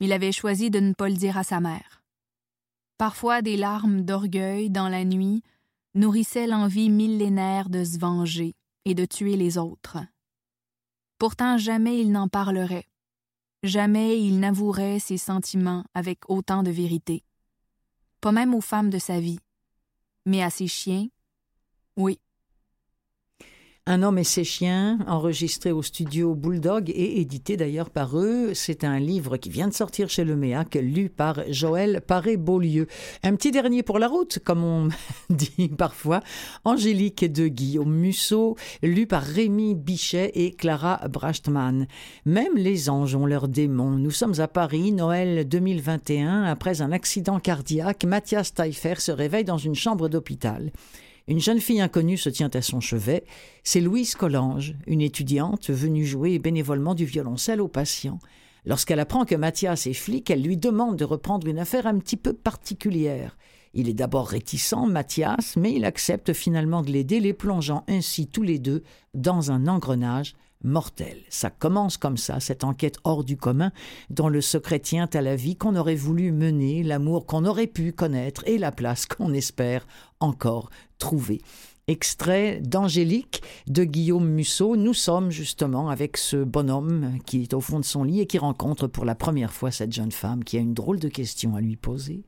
Il avait choisi de ne pas le dire à sa mère. Parfois des larmes d'orgueil dans la nuit nourrissaient l'envie millénaire de se venger et de tuer les autres. Pourtant jamais il n'en parlerait. Jamais il n'avouerait ses sentiments avec autant de vérité. Pas même aux femmes de sa vie. Mais à ses chiens, oui. Un homme et ses chiens, enregistré au studio Bulldog et édité d'ailleurs par eux. C'est un livre qui vient de sortir chez le MEAC, lu par Joël Paré-Beaulieu. Un petit dernier pour la route, comme on dit parfois. Angélique de Guillaume Musso, lu par Rémi Bichet et Clara Brachtmann. Même les anges ont leurs démons. Nous sommes à Paris, Noël 2021. Après un accident cardiaque, Mathias Taillefer se réveille dans une chambre d'hôpital. Une jeune fille inconnue se tient à son chevet. C'est Louise Collange, une étudiante venue jouer bénévolement du violoncelle aux patients. Lorsqu'elle apprend que Mathias est flic, elle lui demande de reprendre une affaire un petit peu particulière. Il est d'abord réticent, Mathias, mais il accepte finalement de l'aider, les plongeant ainsi tous les deux dans un engrenage mortel. Ça commence comme ça, cette enquête hors du commun, dont le secret tient à la vie qu'on aurait voulu mener, l'amour qu'on aurait pu connaître et la place qu'on espère encore Extrait d'Angélique de Guillaume Musso. Nous sommes justement avec ce bonhomme qui est au fond de son lit et qui rencontre pour la première fois cette jeune femme qui a une drôle de question à lui poser.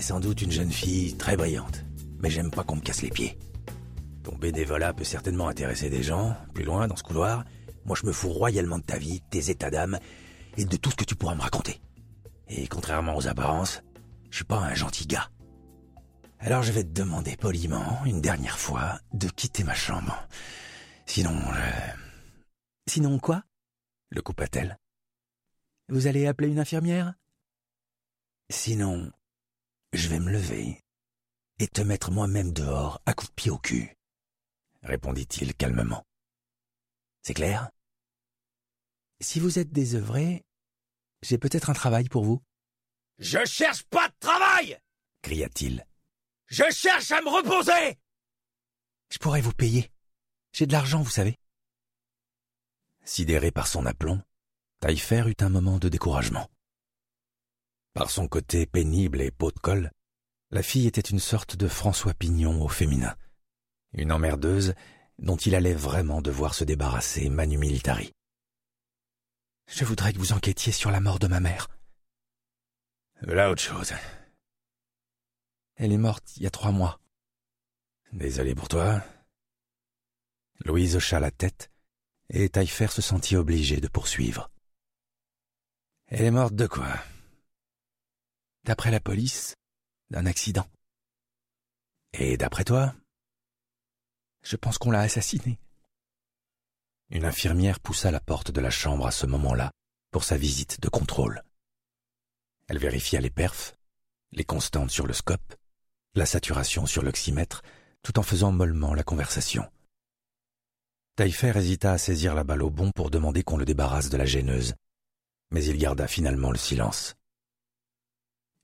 Sans doute une jeune fille très brillante, mais j'aime pas qu'on me casse les pieds. Ton bénévolat peut certainement intéresser des gens, plus loin, dans ce couloir. Moi, je me fous royalement de ta vie, tes états d'âme, et de tout ce que tu pourras me raconter. Et contrairement aux apparences, je suis pas un gentil gars. Alors je vais te demander poliment, une dernière fois, de quitter ma chambre. Sinon. Sinon quoi? Le coupa-t-elle. Vous allez appeler une infirmière? Sinon, je vais me lever et te mettre moi-même dehors à coups de pied au cul, répondit-il calmement. C'est clair? Si vous êtes désœuvré, j'ai peut-être un travail pour vous. Je cherche pas de travail cria-t-il. Je cherche à me reposer Je pourrais vous payer. J'ai de l'argent, vous savez. Sidéré par son aplomb, Taillefer eut un moment de découragement. Par son côté pénible et peau de colle, la fille était une sorte de François Pignon au féminin, une emmerdeuse dont il allait vraiment devoir se débarrasser manu militari. Je voudrais que vous enquêtiez sur la mort de ma mère. Là autre chose. Elle est morte il y a trois mois. Désolé pour toi. Louise hocha la tête, et Taillefer se sentit obligé de poursuivre. Elle est morte de quoi? D'après la police, d'un accident. Et d'après toi Je pense qu'on l'a assassiné. Une infirmière poussa la porte de la chambre à ce moment-là pour sa visite de contrôle. Elle vérifia les perfs, les constantes sur le scope, la saturation sur l'oxymètre, tout en faisant mollement la conversation. Taillefer hésita à saisir la balle au bon pour demander qu'on le débarrasse de la gêneuse, mais il garda finalement le silence.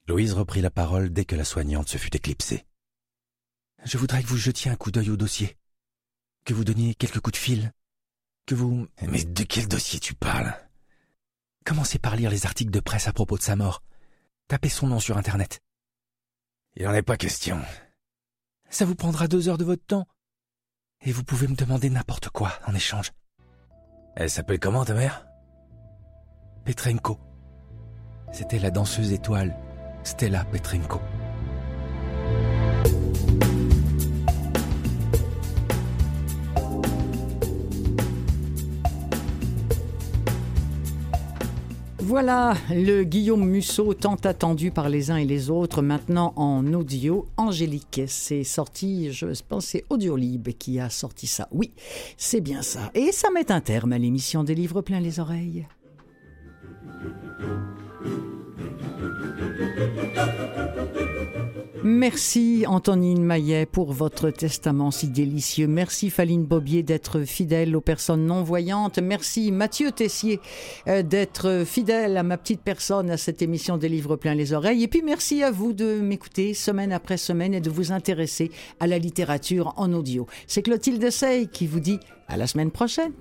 Louise reprit la parole dès que la soignante se fut éclipsée. Je voudrais que vous jetiez un coup d'œil au dossier, que vous donniez quelques coups de fil. que vous... Mais de quel dossier tu parles? Commencez par lire les articles de presse à propos de sa mort. Tapez son nom sur Internet. Il n'en est pas question. Ça vous prendra deux heures de votre temps. Et vous pouvez me demander n'importe quoi en échange. Elle s'appelle comment ta mère? Petrenko. C'était la danseuse étoile, Stella Petrenko. Voilà le Guillaume Musso tant attendu par les uns et les autres, maintenant en audio. Angélique, c'est sorti, je pense, c'est Audiolib qui a sorti ça. Oui, c'est bien ça. Et ça met un terme à l'émission des livres plein les oreilles. Merci Antonine Maillet pour votre testament si délicieux. Merci Faline Bobier d'être fidèle aux personnes non-voyantes. Merci Mathieu Tessier euh, d'être fidèle à ma petite personne, à cette émission des livres pleins les oreilles. Et puis merci à vous de m'écouter semaine après semaine et de vous intéresser à la littérature en audio. C'est Clotilde Sey qui vous dit à la semaine prochaine.